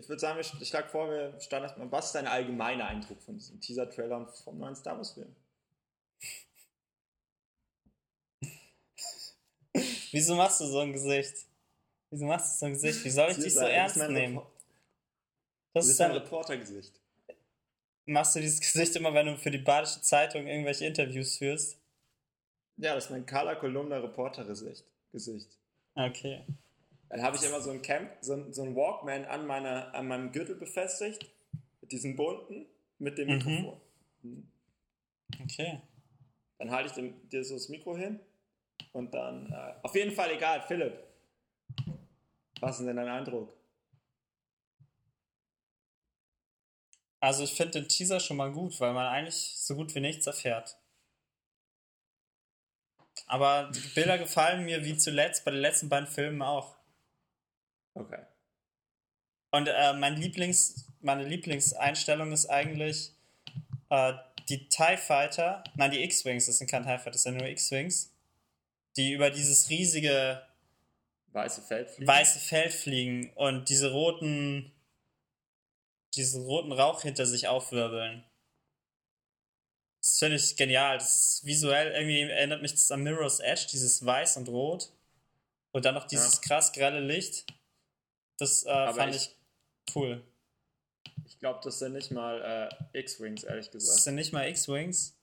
ich würde sagen, ich schlage vor, wir starten erstmal. Was ist dein allgemeiner Eindruck von diesem Teaser-Trailer vom neuen Star Wars-Film? Wieso machst du so ein Gesicht? Wieso machst du so ein Gesicht? Wie soll ich dich so ernst nehmen? Das Das ist dein Reportergesicht. machst du dieses Gesicht immer, wenn du für die Badische Zeitung irgendwelche Interviews führst? Ja, das ist mein Carla Kolumna Reporter-Gesicht. Gesicht. Okay. Dann habe ich immer so ein Camp, so ein, so ein Walkman an, meiner, an meinem Gürtel befestigt, mit diesen bunten, mit dem Mhm. Mikrofon. Okay. Dann halte ich dem, dir so das Mikro hin und dann, äh, auf jeden Fall egal, Philipp. Was ist denn dein Eindruck? Also ich finde den Teaser schon mal gut, weil man eigentlich so gut wie nichts erfährt. Aber die Bilder gefallen mir wie zuletzt bei den letzten beiden Filmen auch. Okay. Und äh, mein Lieblings, meine Lieblingseinstellung ist eigentlich äh, die TIE Fighter, nein, die X-Wings, das sind keine TIE Fighter, das sind nur X-Wings, die über dieses riesige Weiße Feldfliegen. weiße Feld fliegen und diese roten, diesen roten Rauch hinter sich aufwirbeln. Das finde ich genial. Das ist visuell irgendwie erinnert mich das an Mirror's Edge, dieses Weiß und Rot. Und dann noch dieses krass grelle Licht. Das äh, fand ich- ich cool. Ich glaube, das sind nicht mal äh, X-Wings, ehrlich Das gesagt. sind nicht mal X-Wings.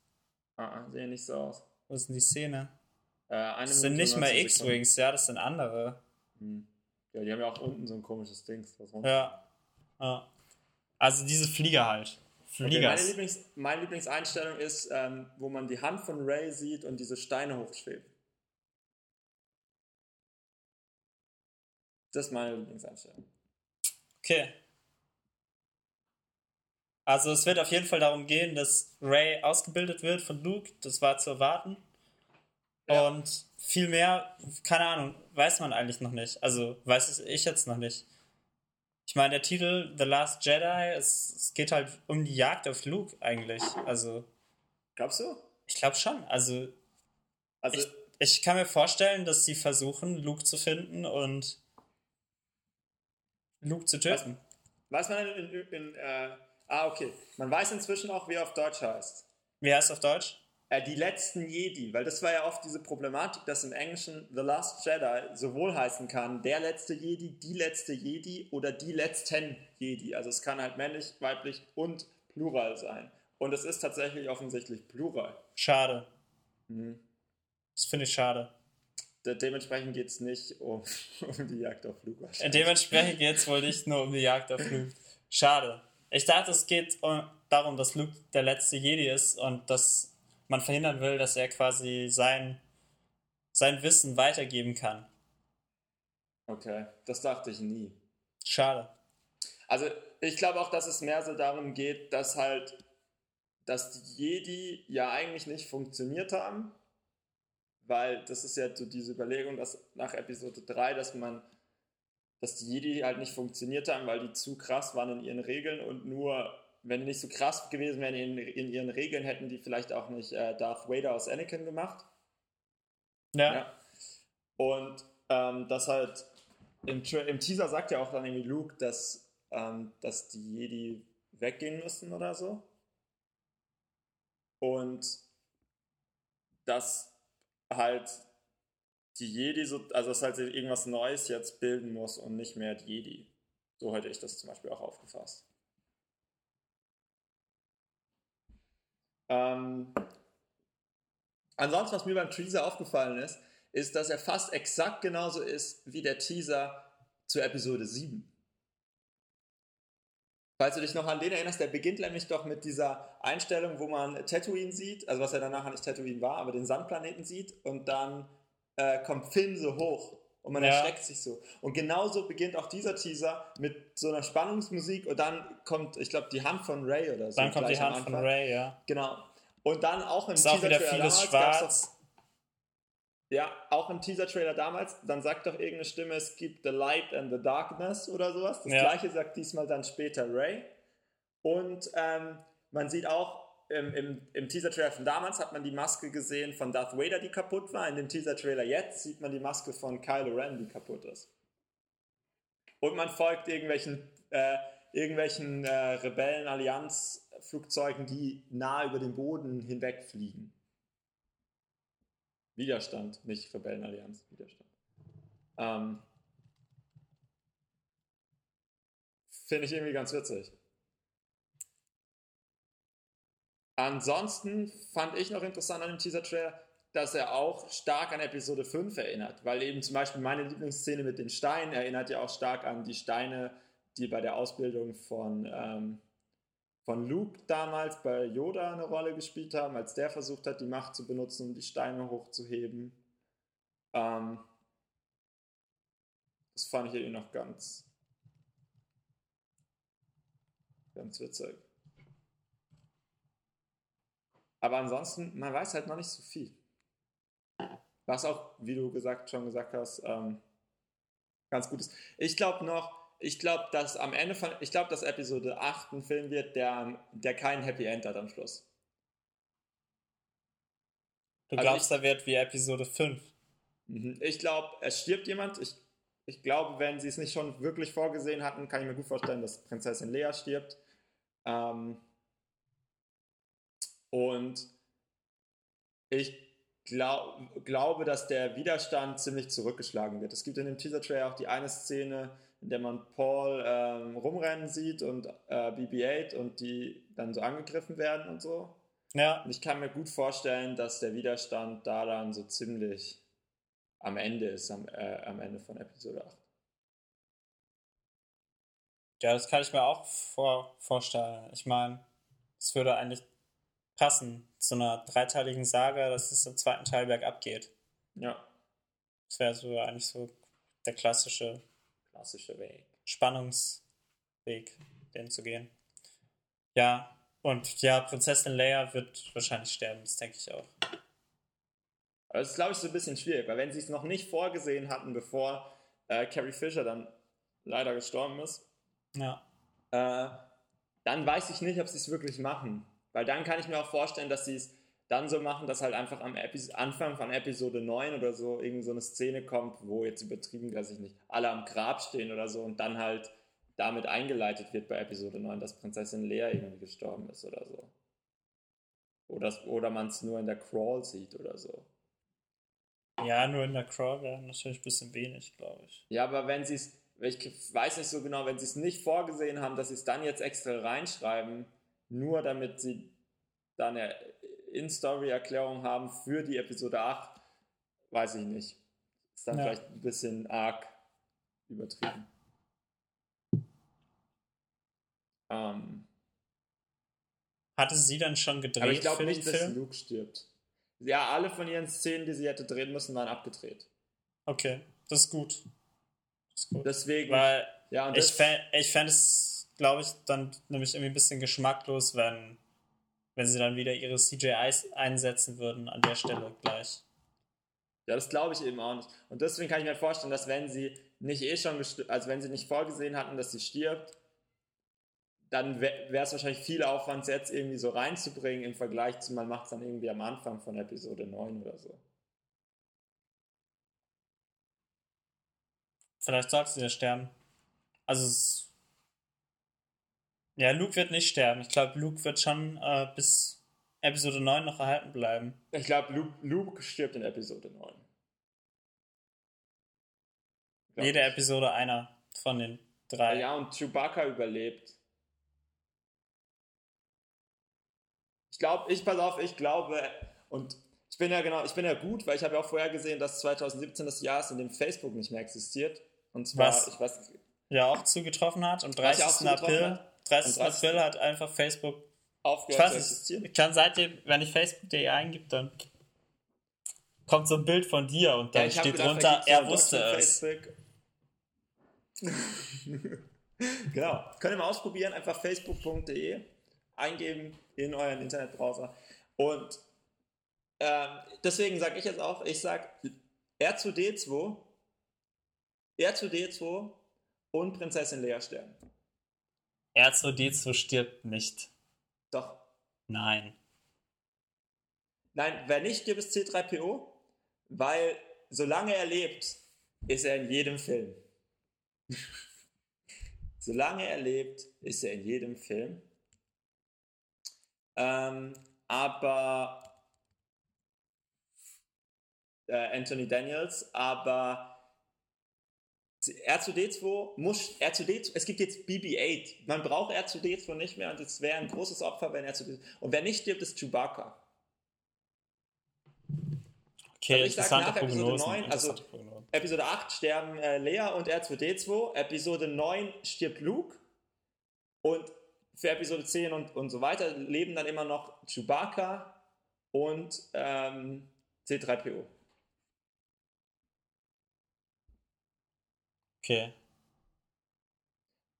Ah, ah, sehen nicht so aus. Wo ist denn die Szene? Äh, Das sind nicht mal 19 Sekunden. X-Wings, ja, das sind andere. Hm. Ja, die haben ja auch unten so ein komisches Ding. Ja. ja. Also diese Flieger halt. Okay, meine, Lieblings, meine Lieblingseinstellung ist, ähm, wo man die Hand von Ray sieht und diese Steine hochschwebt. Das ist meine Lieblingseinstellung. Okay. Also es wird auf jeden Fall darum gehen, dass Ray ausgebildet wird von Luke. Das war zu erwarten. Ja. Und viel mehr, keine Ahnung, weiß man eigentlich noch nicht. Also weiß ich jetzt noch nicht. Ich meine, der Titel The Last Jedi, es, es geht halt um die Jagd auf Luke eigentlich. Also Glaubst du? ich glaube schon. Also Also, ich, ich kann mir vorstellen, dass sie versuchen, Luke zu finden und Luke zu töten. weiß man in, in, in äh, ah, okay. Man weiß inzwischen auch, wie er auf Deutsch heißt. Wie heißt auf Deutsch? Äh, die letzten Jedi, weil das war ja oft diese Problematik, dass im Englischen The Last Jedi sowohl heißen kann, der letzte Jedi, die letzte Jedi oder die letzten Jedi. Also es kann halt männlich, weiblich und Plural sein. Und es ist tatsächlich offensichtlich Plural. Schade. Mhm. Das finde ich schade. De dementsprechend geht es nicht um, um die Jagd auf Luke. Äh, Dementsprechend geht es wohl nicht nur um die Jagd auf Luke. Schade. Ich dachte, es geht um, darum, dass Luke der letzte Jedi ist und dass man verhindern will, dass er quasi sein, sein Wissen weitergeben kann. Okay, das dachte ich nie. Schade. Also ich glaube auch, dass es mehr so darum geht, dass halt, dass die Jedi ja eigentlich nicht funktioniert haben, weil das ist ja so diese Überlegung, dass nach Episode 3, dass man, dass die Jedi halt nicht funktioniert haben, weil die zu krass waren in ihren Regeln und nur, wenn die nicht so krass gewesen wären in, in ihren Regeln, hätten die vielleicht auch nicht äh, Darth Vader aus Anakin gemacht. Ja. Ja. Und ähm, das halt im, im Teaser sagt ja auch dann irgendwie Luke, dass, ähm, dass die Jedi weggehen müssen oder so. Und dass halt die Jedi so, also dass halt irgendwas Neues jetzt bilden muss und nicht mehr die Jedi. So hätte ich das zum Beispiel auch aufgefasst. Ähm, ansonsten, was mir beim Teaser aufgefallen ist, ist, dass er fast exakt genauso ist wie der Teaser zu Episode 7. Falls du dich noch an den erinnerst, der beginnt nämlich doch mit dieser Einstellung, wo man Tatooine sieht, also was ja danach nicht Tatooine war, aber den Sandplaneten sieht und dann äh, kommt Finn so hoch und man Ja. erschreckt sich so. Und genauso beginnt auch dieser Teaser mit so einer Spannungsmusik und dann kommt, ich glaube, die Hand von Ray oder so. Dann kommt die Hand von. Ray, ja. Genau. Und dann auch im Ist auch wieder vieles schwarz. Ja, auch im Teaser-Trailer damals, dann sagt doch irgendeine Stimme, es gibt The Light and the Darkness oder sowas. Das Ja. gleiche sagt diesmal dann später Ray. Und ähm, man sieht auch, im, im, im Teaser-Trailer von damals hat man die Maske gesehen von Darth Vader, die kaputt war. In dem Teaser-Trailer jetzt sieht man die Maske von Kylo Ren, die kaputt ist. Und man folgt irgendwelchen, äh, irgendwelchen äh, Rebellen-Allianz-Flugzeugen, die nah über den Boden hinwegfliegen. Widerstand, nicht Rebellenallianz, Widerstand. Ähm, Finde ich irgendwie ganz witzig. Ansonsten fand ich noch interessant an dem Teaser-Trailer, dass er auch stark an Episode 5 erinnert, weil eben zum Beispiel meine Lieblingsszene mit den Steinen erinnert ja auch stark an die Steine, die bei der Ausbildung von, ähm, von Luke damals bei Yoda eine Rolle gespielt haben, als der versucht hat, die Macht zu benutzen, um die Steine hochzuheben. Ähm, das fand ich irgendwie noch ganz, ganz witzig. Aber ansonsten, man weiß halt noch nicht so viel. Was auch, wie du gesagt, schon gesagt hast, ähm, ganz gut ist. Ich glaube noch, ich glaube, dass am Ende von, ich glaube, dass Episode 8 ein Film wird, der, der kein Happy End hat am Schluss. Du Also glaubst, da wird wie Episode 5. Mhm. Ich glaube, es stirbt jemand. Ich, ich glaube, wenn sie es nicht schon wirklich vorgesehen hatten, kann ich mir gut vorstellen, dass Prinzessin Lea stirbt. Ähm, und ich glaub, glaube, dass der Widerstand ziemlich zurückgeschlagen wird. Es gibt in dem Teaser-Trailer auch die eine Szene, in der man Paul ähm, rumrennen sieht und äh, BB-8 und die dann so angegriffen werden und so. Ja, Und ich kann mir gut vorstellen, dass der Widerstand da dann so ziemlich am Ende ist, am, äh, am Ende von Episode 8. ja, das kann ich mir auch vor, vorstellen. Ich meine, es würde eigentlich passen zu einer dreiteiligen Saga, dass es im zweiten Teil bergab geht. Ja, Das wäre so eigentlich so der klassische klassischer Weg. Spannungsweg, den zu gehen. Ja, und ja, Prinzessin Leia wird wahrscheinlich sterben, das denke ich auch. Aber das ist, glaube ich, so ein bisschen schwierig, weil wenn sie es noch nicht vorgesehen hatten, bevor äh, Carrie Fisher dann leider gestorben ist, Ja. äh, dann weiß ich nicht, ob sie es wirklich machen. Weil dann kann ich mir auch vorstellen, dass sie es dann so machen, dass halt einfach am Epis Anfang von Episode 9 oder so irgend so eine Szene kommt, wo jetzt übertrieben, weiß ich nicht, alle am Grab stehen oder so und dann halt damit eingeleitet wird bei Episode 9, dass Prinzessin Lea irgendwie gestorben ist oder so. Oder, oder man es nur in der Crawl sieht oder so. Ja, nur in der Crawl wäre natürlich ein bisschen wenig, glaube ich. Ja, aber wenn sie es, ich weiß nicht so genau, wenn sie es nicht vorgesehen haben, dass sie es dann jetzt extra reinschreiben, nur damit sie dann In-Story-Erklärung haben für die Episode 8, weiß ich nicht. Ist dann Ja. vielleicht ein bisschen arg übertrieben. Ähm, Hatte sie dann schon gedreht aber ich glaube nicht, dass? Luke stirbt. Ja, alle von ihren Szenen, die sie hätte drehen müssen, waren abgedreht. Okay, das ist gut. Ist gut. Deswegen, Weil ja, und ich das, fände ich fänd es, glaube ich, dann nämlich irgendwie ein bisschen geschmacklos, wenn, wenn sie dann wieder ihre CGIs einsetzen würden an der Stelle gleich. Ja, das glaube ich eben auch nicht. Und deswegen kann ich mir vorstellen, dass wenn sie nicht eh schon, also wenn sie nicht vorgesehen hatten, dass sie stirbt, dann wäre es wahrscheinlich viel Aufwand, sie jetzt irgendwie so reinzubringen im Vergleich zu, man macht es dann irgendwie am Anfang von Episode 9 oder so. Vielleicht sollte sie ja sterben. Also es, ja, Luke wird nicht sterben. Ich glaube, Luke wird schon äh, bis Episode 9 noch erhalten bleiben. Ich glaube, Luke, Luke stirbt in Episode 9. Glaub Jede ich. Episode einer von den drei. Ja, und Chewbacca überlebt. Ich glaube, ich pass auf, ich glaube, und ich bin ja genau, ich bin ja gut, weil ich habe ja auch vorher gesehen, dass 2017 das Jahr ist, in dem Facebook nicht mehr existiert. Und zwar, Was? ich weiß nicht, Ja, auch zugetroffen hat. Am Was ja auch 30. zugetroffen April, hat. 30. Am 30. April hat einfach Facebook. Aufgehört weiß zu existieren. ich kann seitdem, wenn ich Facebook.de eingib, dann kommt so ein Bild von dir und dann Ja, steht gedacht, drunter, er ja wusste es. Genau. Könnt ihr mal ausprobieren, einfach facebook.de eingeben in euren Internetbrowser. Und ähm, deswegen sage ich jetzt auch, ich sage R2D2, R2D2 und Prinzessin Lea sterben. R2D2 stirbt nicht. Doch. Nein. Nein, wer nicht stirbt, ist C3PO, weil solange er lebt, ist er in jedem Film. solange er lebt, ist er in jedem Film. Ähm, aber äh, Anthony Daniels, aber R2D2 muss R2D2, es gibt jetzt BB-8. Man braucht R2D2 nicht mehr und es wäre ein großes Opfer, wenn R2D2 und wer nicht stirbt, ist Chewbacca. Okay, Also ich sag interessante nach Episode Prognosen. 9, also-. Episode 8 sterben äh, Lea und R2D2. Episode 9 stirbt Luke. Und für Episode 10 und, und so weiter leben dann immer noch Chewbacca und ähm, C3PO. Okay.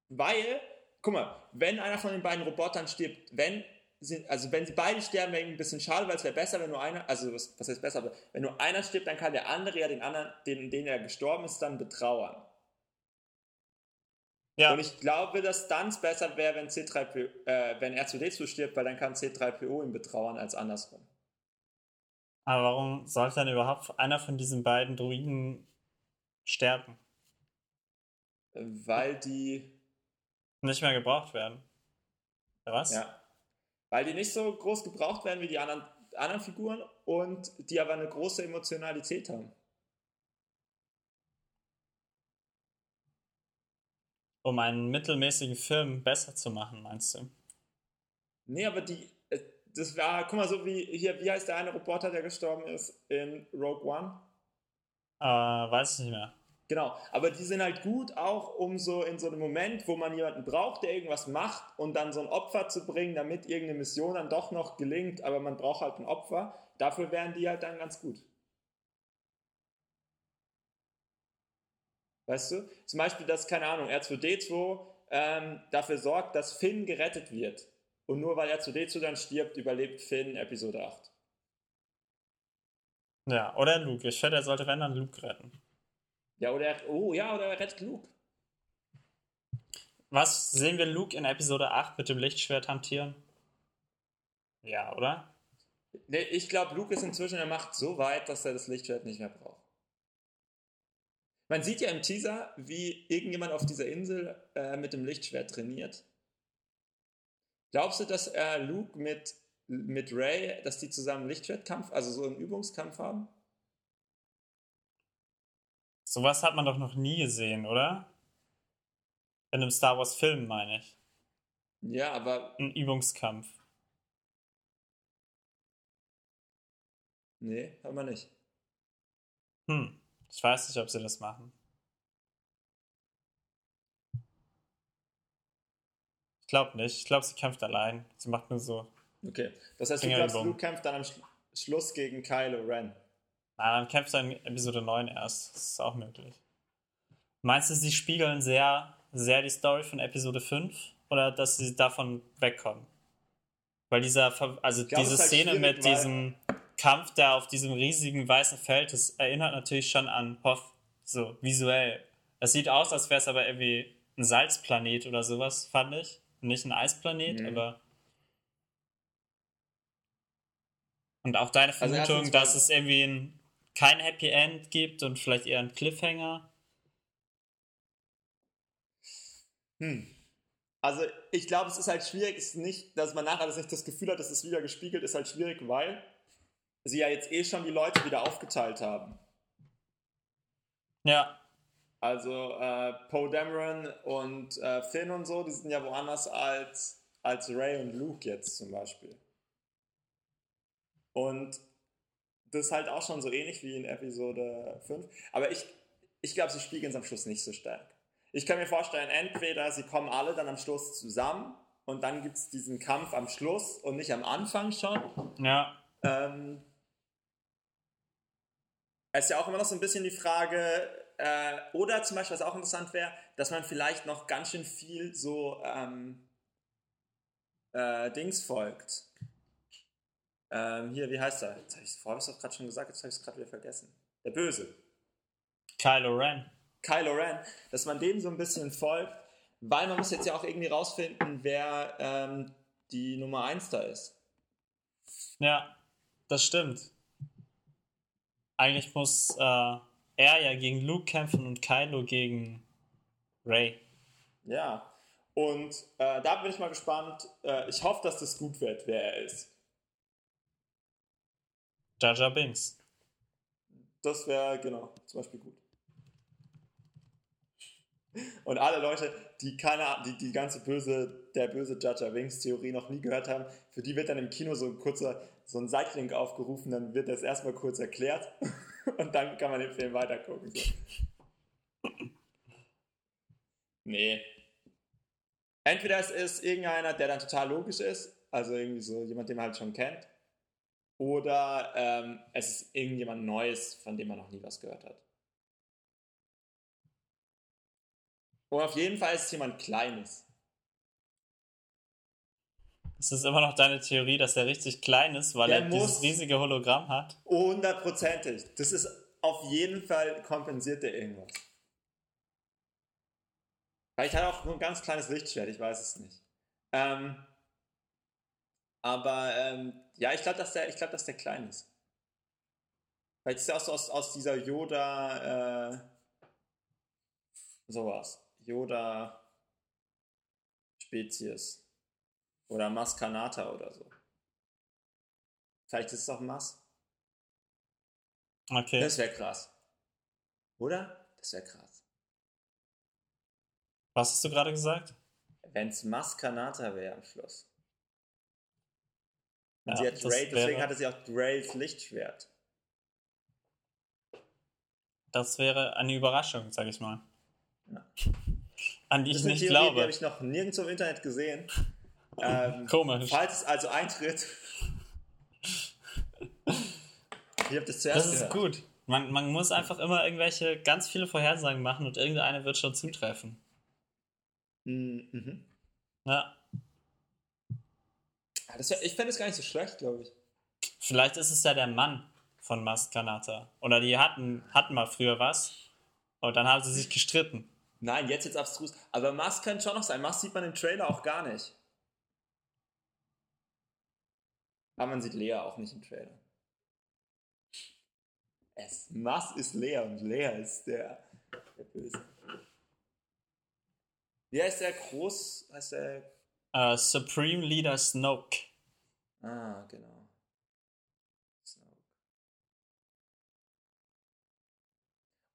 Weil, guck mal, wenn einer von den beiden Robotern stirbt, wenn sie, also wenn sie beide sterben, wäre ein bisschen schade, weil es wäre besser, wenn nur einer, also was, was heißt besser, aber wenn nur einer stirbt, dann kann der andere ja den anderen, den, den er gestorben ist, dann betrauern. Ja, Und ich glaube, dass dann es besser wäre, wenn C3PO, äh, wenn R2D2 stirbt, weil dann kann C3PO ihn betrauern als andersrum. aber warum sollte dann überhaupt einer von diesen beiden Druiden sterben? Weil die, Nicht mehr gebraucht werden. Ja, Was? ja, weil die nicht so groß gebraucht werden wie die anderen, anderen Figuren und die aber eine große Emotionalität haben. Um einen mittelmäßigen Film besser zu machen, meinst du? Nee, aber die, äh, das war, guck mal, so wie hier, wie heißt der eine Roboter, der gestorben ist in Rogue One? Äh, weiß ich nicht mehr. Genau, aber die sind halt gut auch, um so in so einem Moment, wo man jemanden braucht, der irgendwas macht und dann so ein Opfer zu bringen, damit irgendeine Mission dann doch noch gelingt, aber man braucht halt ein Opfer. Dafür wären die halt dann ganz gut. Weißt du? Zum Beispiel, dass, keine Ahnung, R2D2 ähm, dafür sorgt, dass Finn gerettet wird. Und nur weil R2D2 dann stirbt, überlebt Finn Episode 8. Ja, oder Luke. Ich finde, er sollte, wenn dann Luke retten. Ja, oder, er- oh ja, oder er rettet Luke. Was sehen wir Luke in Episode 8 mit dem Lichtschwert hantieren? Ja, oder? Nee, ich glaube, Luke ist inzwischen in der Macht so weit, dass er das Lichtschwert nicht mehr braucht. Man sieht ja im Teaser, wie irgendjemand auf dieser Insel äh, mit dem Lichtschwert trainiert. Glaubst du, dass äh, Luke mit, mit Ray, dass die zusammen einen Lichtschwertkampf, also so einen Übungskampf haben? Sowas hat man doch noch nie gesehen, oder? In einem Star Wars Film, meine ich. Ja, aber Ein Übungskampf. nee, haben wir nicht. Hm. Ich weiß nicht, ob sie das machen. Ich glaube nicht. Ich glaube, sie kämpft allein. Sie macht nur so. Okay, das heißt, du glaubst, Luke kämpft dann am Sch Schluss gegen Kylo Ren. Na, dann kämpft er in Episode 9 erst. Das ist auch möglich. Meinst du, sie spiegeln sehr, sehr die Story von Episode 5 oder dass sie davon wegkommen? Weil dieser, also glaub, diese halt Szene mit diesem Kampf da auf diesem riesigen weißen Feld, das erinnert natürlich schon an Hoth, so visuell. Es sieht aus, als wäre es aber irgendwie ein Salzplanet oder sowas, fand ich. Nicht ein Eisplanet, mhm. aber. Und auch deine also Vermutung, also dass es irgendwie ein, kein Happy End gibt und vielleicht eher ein Cliffhanger. Hm. Also ich glaube, es ist halt schwierig, ist nicht, dass man nachher das nicht das Gefühl hat, dass es wieder gespiegelt ist, halt schwierig, weil sie ja jetzt eh schon die Leute wieder aufgeteilt haben. Ja. Also äh, Poe Dameron und äh, Finn und so, die sind ja woanders als, als Ray und Luke jetzt zum Beispiel. Und das ist halt auch schon so ähnlich wie in Episode 5. Aber ich, ich glaube, sie spiegeln es am Schluss nicht so stark. Ich kann mir vorstellen, entweder sie kommen alle dann am Schluss zusammen und dann gibt es diesen Kampf am Schluss und nicht am Anfang schon. Ja. Ähm, es ist ja auch immer noch so ein bisschen die Frage, äh, oder zum Beispiel, was auch interessant wäre, dass man vielleicht noch ganz schön viel so ähm, äh, Dings folgt. Ähm, hier, wie heißt er? Jetzt habe ich es vorher doch gerade schon gesagt, jetzt habe ich es gerade wieder vergessen. Der Böse. Kylo Ren. Kylo Ren, dass man dem so ein bisschen folgt, weil man muss jetzt ja auch irgendwie rausfinden, wer ähm, die Nummer 1 da ist. Ja, das stimmt. Eigentlich muss äh, er ja gegen Luke kämpfen und Kylo gegen Ray. Ja, und äh, da bin ich mal gespannt. Äh, ich hoffe, dass das gut wird, wer er ist. Jar Binks. Das wäre, genau, zum Beispiel gut. Und alle Leute, die keine, die, die ganze böse, der böse Jar Binks Theorie noch nie gehört haben, für die wird dann im Kino so ein kurzer, so ein Seitelink aufgerufen, dann wird das erstmal kurz erklärt und dann kann man den Film weitergucken. So. Nee. Entweder es ist irgendeiner, der dann total logisch ist, also irgendwie so jemand, den man halt schon kennt, oder ähm, es ist irgendjemand Neues, von dem man noch nie was gehört hat. Und auf jeden Fall ist es jemand Kleines. Es ist immer noch deine Theorie, dass er richtig klein ist, weil der er dieses riesige Hologramm hat. Hundertprozentig. Das ist auf jeden Fall kompensiert er irgendwas. Vielleicht hat er auch nur ein ganz kleines Lichtschwert, ich weiß es nicht. Ähm, aber ähm, ja, ich glaube, dass, der, glaub, dass der klein ist. Vielleicht ist er auch so aus, aus dieser Yoda äh, sowas. Yoda Spezies. Oder Maskanata oder so. Vielleicht ist es auch Mas. Okay. Das wäre krass. Oder? Das wäre krass. Was hast du gerade gesagt? Wenn es Maskanata wäre am Schluss. Und ja, sie hat Dray, deswegen hatte sie auch Drays Lichtschwert. Das wäre eine Überraschung, sag ich mal. Ja. An die das ich nicht Theorie, glaube. Die habe ich noch nirgends im Internet gesehen. Ähm, Komisch. Falls es also eintritt. ich habe das zuerst Das ist gehört. gut. Man, man muss einfach immer irgendwelche ganz viele Vorhersagen machen und irgendeine wird schon zutreffen. Mhm. Ja. Ah, wär, ich fände es gar nicht so schlecht, glaube ich. Vielleicht ist es ja der Mann von Maskanata. Oder die hatten, hatten mal früher was. Und dann haben sie sich gestritten. Nein, jetzt jetzt abstrus. Aber Mast könnte schon noch sein. Mast sieht man im Trailer auch gar nicht. Aber man sieht Lea auch nicht im Trailer. Es, Mast ist Lea und Lea ist der, der Böse. Wie heißt der groß? Heißt der? Uh, Supreme Leader Snoke. Ah, genau.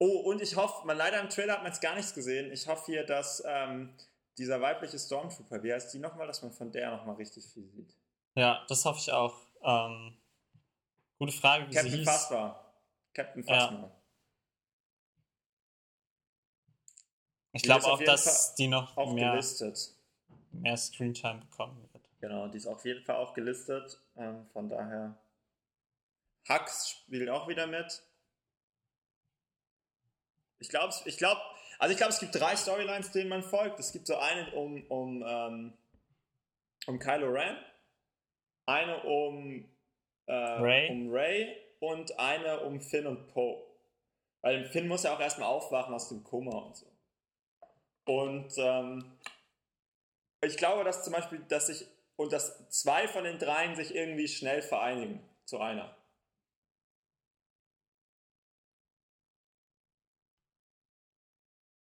Oh, und ich hoffe, man leider im Trailer hat man es gar nichts gesehen. Ich hoffe hier, dass ähm, dieser weibliche Stormtrooper, wie heißt die nochmal, dass man von der nochmal richtig viel sieht. Ja, das hoffe ich auch. Ähm, gute Frage, wie Captain sie hieß. Fassbar. Captain Fassbar. Ja. Ich glaube auch, dass Fall die noch mehr, gelistet. Mehr Screentime bekommen wird. Genau, die ist auf jeden Fall auch gelistet. Ähm, von daher. Hux spielt auch wieder mit. Ich glaube, ich glaub, Also ich glaube, es gibt drei Storylines, denen man folgt. Es gibt so eine um, um, ähm, um Kylo Ren, eine um, äh, Ray. um Ray und eine um Finn und Poe. Weil Finn muss ja auch erstmal aufwachen aus dem Koma und so. Und ähm, ich glaube, dass zum Beispiel, dass sich und dass zwei von den dreien sich irgendwie schnell vereinigen zu einer.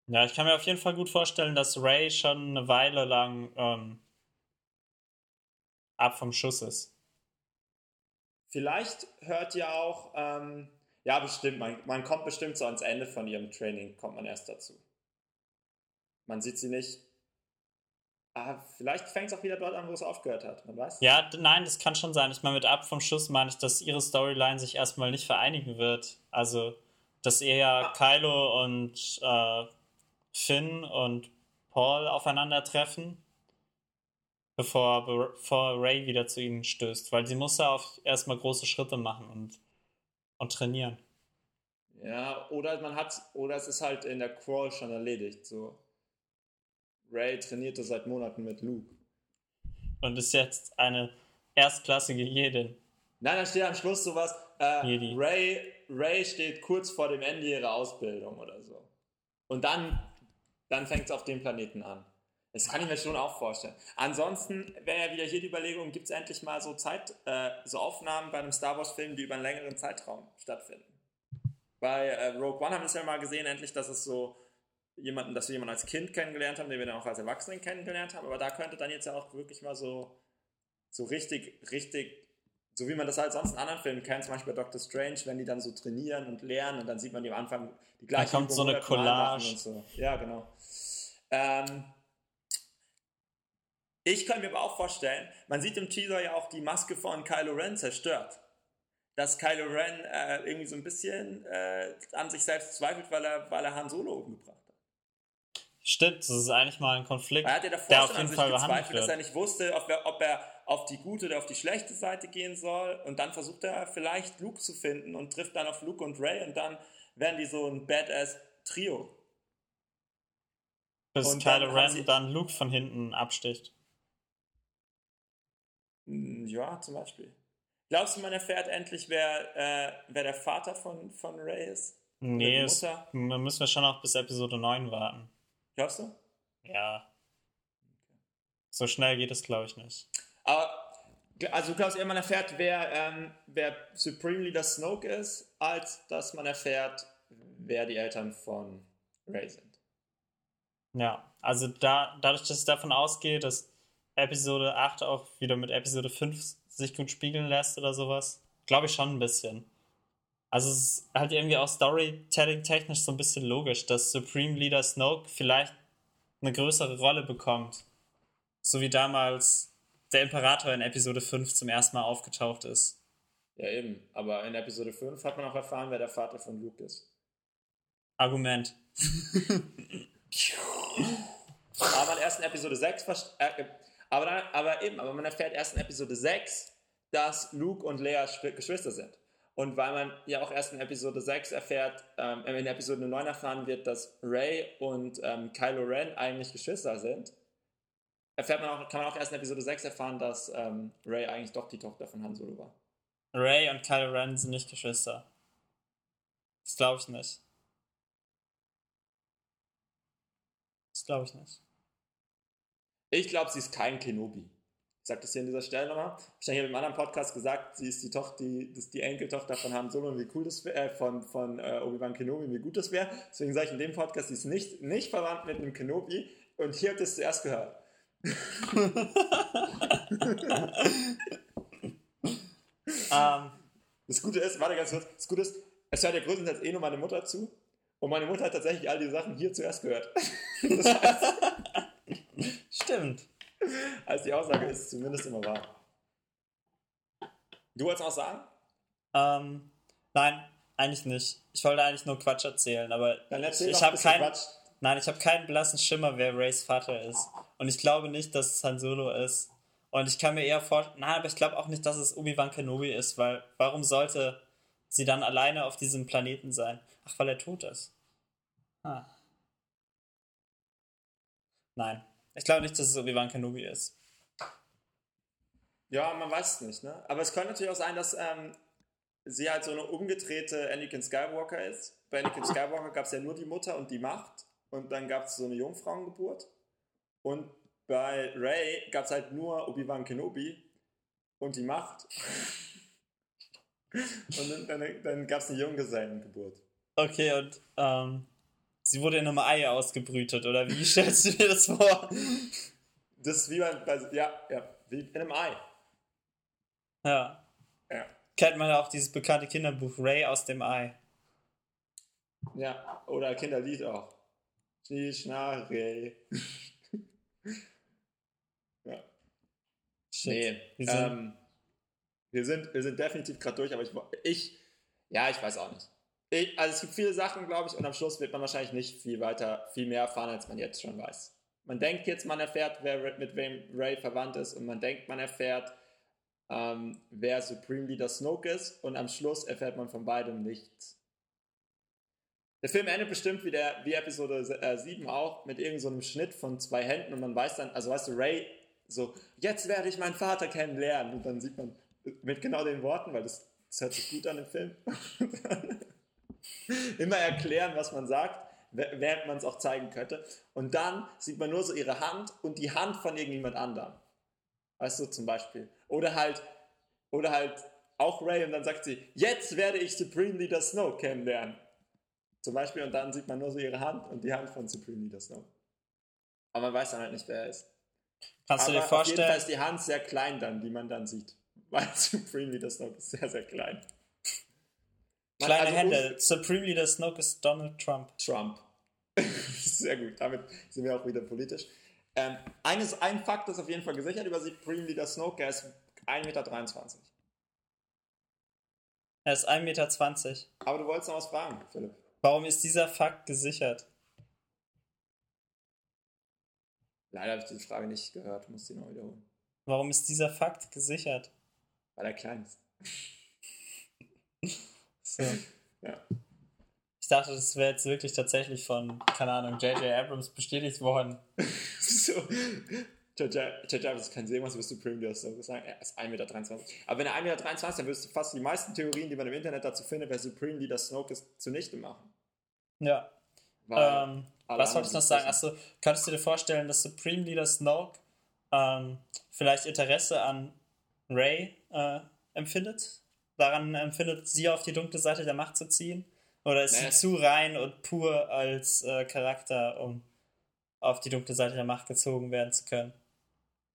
Ja, ich kann mir auf jeden Fall gut vorstellen, dass Ray schon eine Weile lang ähm, ab vom Schuss ist. Vielleicht hört ihr auch, ähm, ja, bestimmt, man, man kommt bestimmt so ans Ende von ihrem Training, kommt man erst dazu. Man sieht sie nicht. Ah, vielleicht fängt es auch wieder dort an, wo es aufgehört hat, man weiß. Ja, nein, das kann schon sein. Ich meine, mit ab vom Schuss meine ich, dass ihre Storyline sich erstmal nicht vereinigen wird. Also, dass eher Kylo und äh, Finn und Paul aufeinandertreffen, bevor, bevor Ray wieder zu ihnen stößt. Weil sie muss ja auch erstmal große Schritte machen und, und trainieren. Ja, oder man hat, oder es ist halt in der Crawl schon erledigt. So. Ray trainierte seit Monaten mit Luke. Und ist jetzt eine erstklassige Jedin. Nein, dann steht am Schluss sowas, äh, Jedi. Ray, Ray steht kurz vor dem Ende ihrer Ausbildung oder so. Und dann, dann fängt es auf dem Planeten an. Das kann ich mir schon auch vorstellen. Ansonsten wäre ja wieder hier die Überlegung, gibt es endlich mal so Zeit, äh, so Aufnahmen bei einem Star Wars-Film, die über einen längeren Zeitraum stattfinden. Bei äh, Rogue One haben wir es ja mal gesehen, endlich, dass es so jemanden, dass wir jemanden als Kind kennengelernt haben, den wir dann auch als Erwachsenen kennengelernt haben. Aber da könnte dann jetzt ja auch wirklich mal so, so richtig, richtig, so wie man das halt sonst in anderen Filmen kennt, zum Beispiel bei Doctor Strange, wenn die dann so trainieren und lernen und dann sieht man die am Anfang die gleiche kommt Übung so eine 100 Mal machen Collage. Und so. Ja, genau. Ähm, ich kann mir aber auch vorstellen, man sieht im Teaser ja auch die Maske von Kylo Ren zerstört. Dass Kylo Ren äh, irgendwie so ein bisschen äh, an sich selbst zweifelt, weil er, weil er Han Solo umgebracht hat. Stimmt, das ist eigentlich mal ein Konflikt, Er hat ja davor der schon auf an jeden sich Fall gezweifelt, dass er nicht wusste, ob er, ob er auf die gute oder auf die schlechte Seite gehen soll. Und dann versucht er vielleicht Luke zu finden und trifft dann auf Luke und Ray und dann werden die so ein Badass-Trio. Bis Und Kylo Ren dann Luke von hinten absticht. Hm, Ja, zum Beispiel. Glaubst du, man erfährt endlich, wer, äh, wer der Vater von, von Ray ist? Nee, es, müssen wir schon noch bis Episode 9 warten. Glaubst du? Ja. So schnell geht es, glaube ich, nicht. Aber, also du glaubst eher, man erfährt, wer, ähm, wer Supreme Leader Snoke ist, als dass man erfährt, wer die Eltern von Ray sind. Ja, also da, dadurch, dass ich davon ausgehe, dass Episode 8 auch wieder mit Episode 5 sich gut spiegeln lässt oder sowas, glaube ich schon ein bisschen. Also es ist halt irgendwie auch Storytelling-technisch so ein bisschen logisch, dass Supreme Leader Snoke vielleicht eine größere Rolle bekommt. So wie damals der Imperator in Episode 5 zum ersten Mal aufgetaucht ist. Ja, eben. Aber in Episode 5 hat man auch erfahren, wer der Vater von Luke ist. Argument. Aber man erst in Episode 6 verst- äh, aber, dann, aber eben, aber man erfährt erst in Episode 6, dass Luke und Leia Schw- Geschwister sind. Und weil man ja auch erst in Episode 6 erfährt, ähm, in Episode 9 erfahren wird, dass Ray und ähm, Kylo Ren eigentlich Geschwister sind, erfährt man auch, kann man auch erst in Episode 6 erfahren, dass ähm, Ray eigentlich doch die Tochter von Han Solo war. Ray und Kylo Ren sind nicht Geschwister. Das glaube ich nicht. Das glaube ich nicht. Ich glaube, sie ist kein Kenobi. Ich sage das hier an dieser Stelle nochmal. Ich habe hier im anderen Podcast gesagt, sie ist die Tochter, die, das ist die Enkeltochter von Han Solo und wie cool das wär, äh, von, von äh, Obi-Wan Kenobi wie gut das wäre. Deswegen sage ich in dem Podcast, sie ist nicht, nicht verwandt mit einem Kenobi und hier habt ihr es zuerst gehört. Ähm, Das Gute ist, warte ganz kurz, das Gute ist, es hört ja größtenteils eh nur meine Mutter zu und meine Mutter hat tatsächlich all die Sachen hier zuerst gehört. Das heißt, stimmt. Also die Aussage ist zumindest immer wahr. Du wolltest auch sagen? Ähm, nein, eigentlich nicht. Ich wollte eigentlich nur Quatsch erzählen, aber Dann erzähl ich ein habe keinen. Nein, ich habe keinen blassen Schimmer, wer Rays Vater ist. Und ich glaube nicht, dass es Han Solo ist. Und ich kann mir eher vorstellen, nein, aber ich glaube auch nicht, dass es Obi-Wan Kenobi ist, weil warum sollte sie dann alleine auf diesem Planeten sein? Ach, weil er tot ist. Ah. Nein. Ich glaube nicht, dass es Obi-Wan Kenobi ist. Ja, man weiß es nicht, ne? Aber es könnte natürlich auch sein, dass ähm, sie halt so eine umgedrehte Anakin Skywalker ist. Bei Anakin Skywalker gab es ja nur die Mutter und die Macht und dann gab es so eine Jungfrauengeburt. Und bei Ray gab es halt nur Obi-Wan Kenobi und die Macht. und dann, dann, dann gab es eine Junggesellengeburt. Okay, und ähm, sie wurde in einem Ei ausgebrütet, oder wie stellst du dir das vor? Das ist wie bei, bei ja, ja, wie in einem Ei. Ja. Ja. Kennt man auch dieses bekannte Kinderbuch Ray aus dem Ei. Ja, oder Kinderlied auch. Schnee, ja. Shit. Nee, Wir sind- ähm, wir, sind, wir sind definitiv gerade durch, aber ich, ich, ja, ich weiß auch nicht. Ich, also es gibt viele Sachen, glaube ich, und am Schluss wird man wahrscheinlich nicht viel weiter, viel mehr erfahren, als man jetzt schon weiß. Man denkt jetzt, man erfährt, wer mit wem Ray verwandt ist, und man denkt, man erfährt, ähm, wer Supreme Leader Snoke ist, und am Schluss erfährt man von beidem nichts. Der Film endet bestimmt wie, der, wie Episode äh, 7 auch, mit irgendeinem so Schnitt von zwei Händen und man weiß dann, also weißt du, Ray so, jetzt werde ich meinen Vater kennenlernen und dann sieht man mit genau den Worten, weil das, das hört sich gut an im Film, immer erklären, was man sagt, wä- während man es auch zeigen könnte. Und dann sieht man nur so ihre Hand und die Hand von irgendjemand anderem. Weißt du, zum Beispiel. Oder halt, oder halt auch Ray und dann sagt sie, jetzt werde ich Supreme Leader Snow kennenlernen. Zum Beispiel, und dann sieht man nur so ihre Hand und die Hand von Supreme Leader Snow. Aber man weiß dann halt nicht, wer er ist. Kannst du Aber dir auf jeden Fall vorstellen? ist die Hand sehr klein dann, die man dann sieht. Weil Supreme Leader Snow ist sehr, sehr klein. Kleine also Hände. Supreme Leader Snoke ist Donald Trump. Trump. Sehr gut, damit sind wir auch wieder politisch. Ähm, eines, ein Fakt ist auf jeden Fall gesichert über Supreme Leader Snoke, er ist 1,23 Meter. Er ist 1,20 Meter. Aber du wolltest noch was fragen, Philipp. Warum ist dieser Fakt gesichert? Leider habe ich die Frage nicht gehört, muss die noch wiederholen. Warum ist dieser Fakt gesichert? Weil er klein ist. So. Ja. Ich dachte, das wäre jetzt wirklich tatsächlich von, keine Ahnung, J.J. Abrams bestätigt worden. so. J.J. Abrams kann sehen, was über Supreme Leader Snoke sagen. Er ist 1,23 Meter. Aber wenn er 1,23 Meter ist, dann würdest du fast die meisten Theorien, die man im Internet dazu findet, wer Supreme Leader Snoke ist, zunichte machen. Ja. Ähm, was wollte ich noch sagen? Achso, könntest du dir vorstellen, dass Supreme Leader Snoke ähm, vielleicht Interesse an Rey äh, empfindet? Daran empfindet, sie auf die dunkle Seite der Macht zu ziehen? Oder ist Naja. sie zu rein und pur als äh, Charakter, um auf die dunkle Seite der Macht gezogen werden zu können?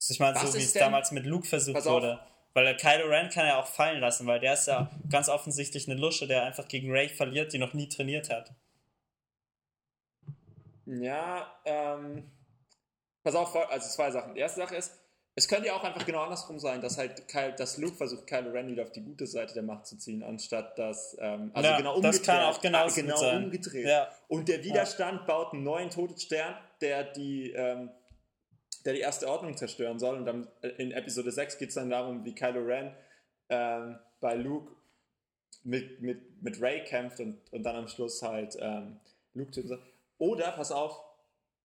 Also ich meine, so wie es damals mit Luke versucht wurde. Weil Kylo Ren kann er auch fallen lassen, weil der ist ja ganz offensichtlich eine Lusche, der einfach gegen Rey verliert, die noch nie trainiert hat. Ja, ähm, pass auf, also zwei Sachen. Die erste Sache ist, es könnte ja auch einfach genau andersrum sein, dass halt Kyle, dass Luke versucht, Kylo Ren wieder auf die gute Seite der Macht zu ziehen, anstatt dass, ähm, also Ja, genau das umgedreht. kann auch genau gut sein. umgedreht. Ja. Und der Widerstand baut einen neuen Todesstern, der die, ähm, der die erste Ordnung zerstören soll. Und dann äh, in Episode 6 geht es dann darum, wie Kylo Ren ähm, bei Luke mit, mit, mit Ray kämpft und, und dann am Schluss halt ähm, Luke soll. Oder, pass auf,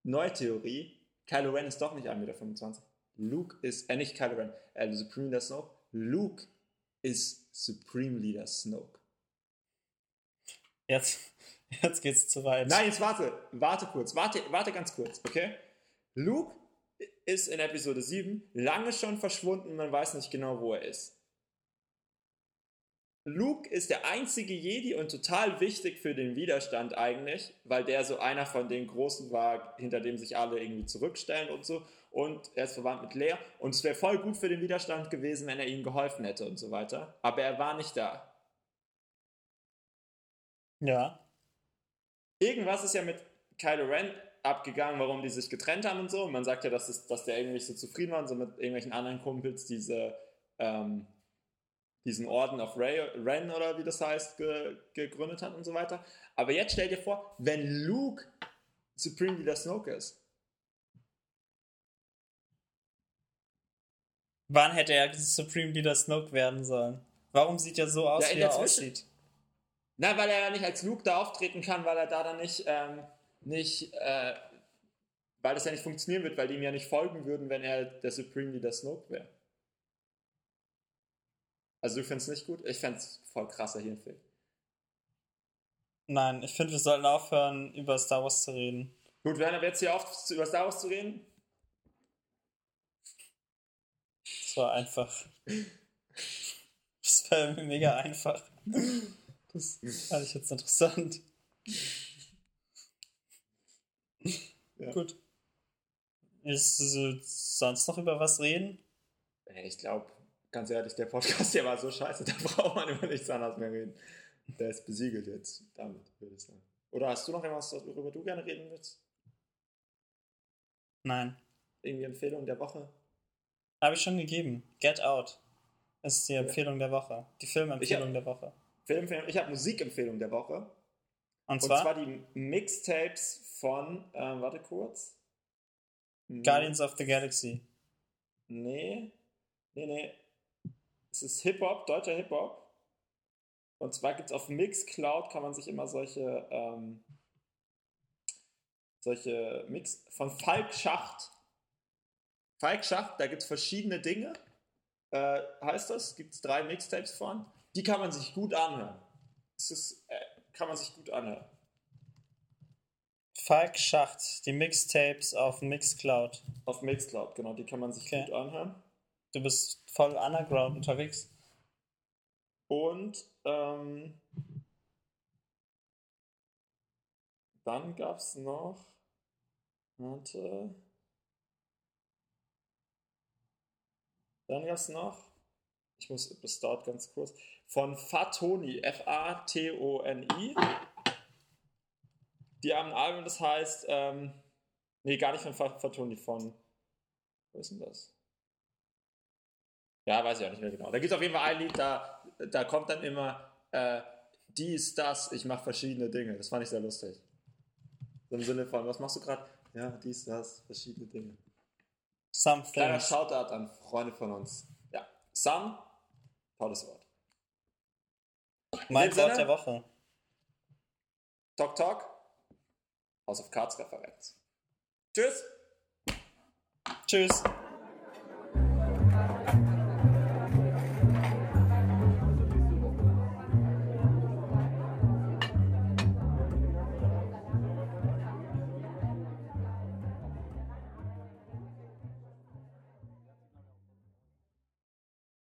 neue Theorie, Kylo Ren ist doch nicht 1,25 Meter. Luke ist, äh, nicht Kylo Ren, äh, Supreme Leader Snoke. Luke ist Supreme Leader Snoke. Jetzt, jetzt geht's zu weit. Nein, jetzt warte, warte kurz, warte, warte ganz kurz, okay? Luke ist in Episode 7 lange schon verschwunden, man weiß nicht genau, wo er ist. Luke ist der einzige Jedi und total wichtig für den Widerstand eigentlich, weil der so einer von den Großen war, hinter dem sich alle irgendwie zurückstellen und so. Und er ist verwandt mit Leia. Und es wäre voll gut für den Widerstand gewesen, wenn er ihnen geholfen hätte und so weiter. Aber er war nicht da. Ja. irgendwas ist ja mit Kylo Ren abgegangen, warum die sich getrennt haben und so. Und man sagt ja, dass, es, dass der irgendwie nicht so zufrieden war und so mit irgendwelchen anderen Kumpels diese, ähm, diesen Orden of Ray, Ren oder wie das heißt, ge, gegründet hat und so weiter. Aber jetzt stell dir vor, wenn Luke Supreme Leader Snoke ist. Wann hätte er Supreme Leader Snoke werden sollen? Warum sieht er so aus, Ja, wie er aussieht? Na, weil er ja nicht als Luke da auftreten kann, weil er da dann nicht, ähm, nicht, äh, weil das ja nicht funktionieren wird, weil die ihm ja nicht folgen würden, wenn er der Supreme Leader Snoke wäre. Also du findest es nicht gut? Ich fände es voll krasser hier im Film. Nein, ich finde, wir sollten aufhören, über Star Wars zu reden. Gut, Werner, jetzt hier auf, über Star Wars zu reden? Das war einfach. Das war irgendwie mega einfach. Das fand ich jetzt interessant. Ja. Gut. Ist äh, sonst noch über was reden? Ich glaube, ganz ehrlich, der Podcast hier war so scheiße, da braucht man über nichts anderes mehr reden. Der ist besiegelt jetzt, damit, würde ich sagen. Oder hast du noch etwas, worüber du gerne reden willst? Nein. Irgendwie Empfehlung der Woche? Habe ich schon gegeben. Get Out ist die Empfehlung der Woche. Die Filmempfehlung hab, der Woche. Filmempfehlung, ich habe Musikempfehlung der Woche. Und zwar? Und zwar die Mixtapes von, äh, warte kurz. Guardians of the Galaxy. Nee. Nee, nee. Es ist Hip-Hop, deutscher Hip-Hop. Und zwar gibt es auf Mixcloud, kann man sich immer solche, ähm, solche Mix von Falk Schacht. Falk Schacht, da gibt es verschiedene Dinge. Äh, heißt das? Gibt es drei Mixtapes von? Die kann man sich gut anhören. Das ist, äh, kann man sich gut anhören. Falk Schacht, die Mixtapes auf Mixcloud. Auf Mixcloud, genau, die kann man sich okay. gut anhören. Du bist voll underground unterwegs. Und ähm, dann gab es noch. Warte. Dann gab es noch. Ich muss, das dauert ganz kurz. Von Fatoni, F-A-T-O-N-I. Die haben ein Album, das heißt. Ähm, nee, gar nicht von Fatoni, von. Wo ist denn das? Ja, weiß ich auch nicht mehr genau. Da gibt es auf jeden Fall ein Lied, da, da kommt dann immer äh, dies, das, ich mache verschiedene Dinge. Das fand ich sehr lustig. So im Sinne von, was machst du gerade? Ja, dies, das, verschiedene Dinge. Some Kleiner Shoutout an Freunde von uns. Ja, Some, tolles Wort. Mein Wort der Woche. Talk Talk, House of Cards Referenz. Tschüss. Tschüss.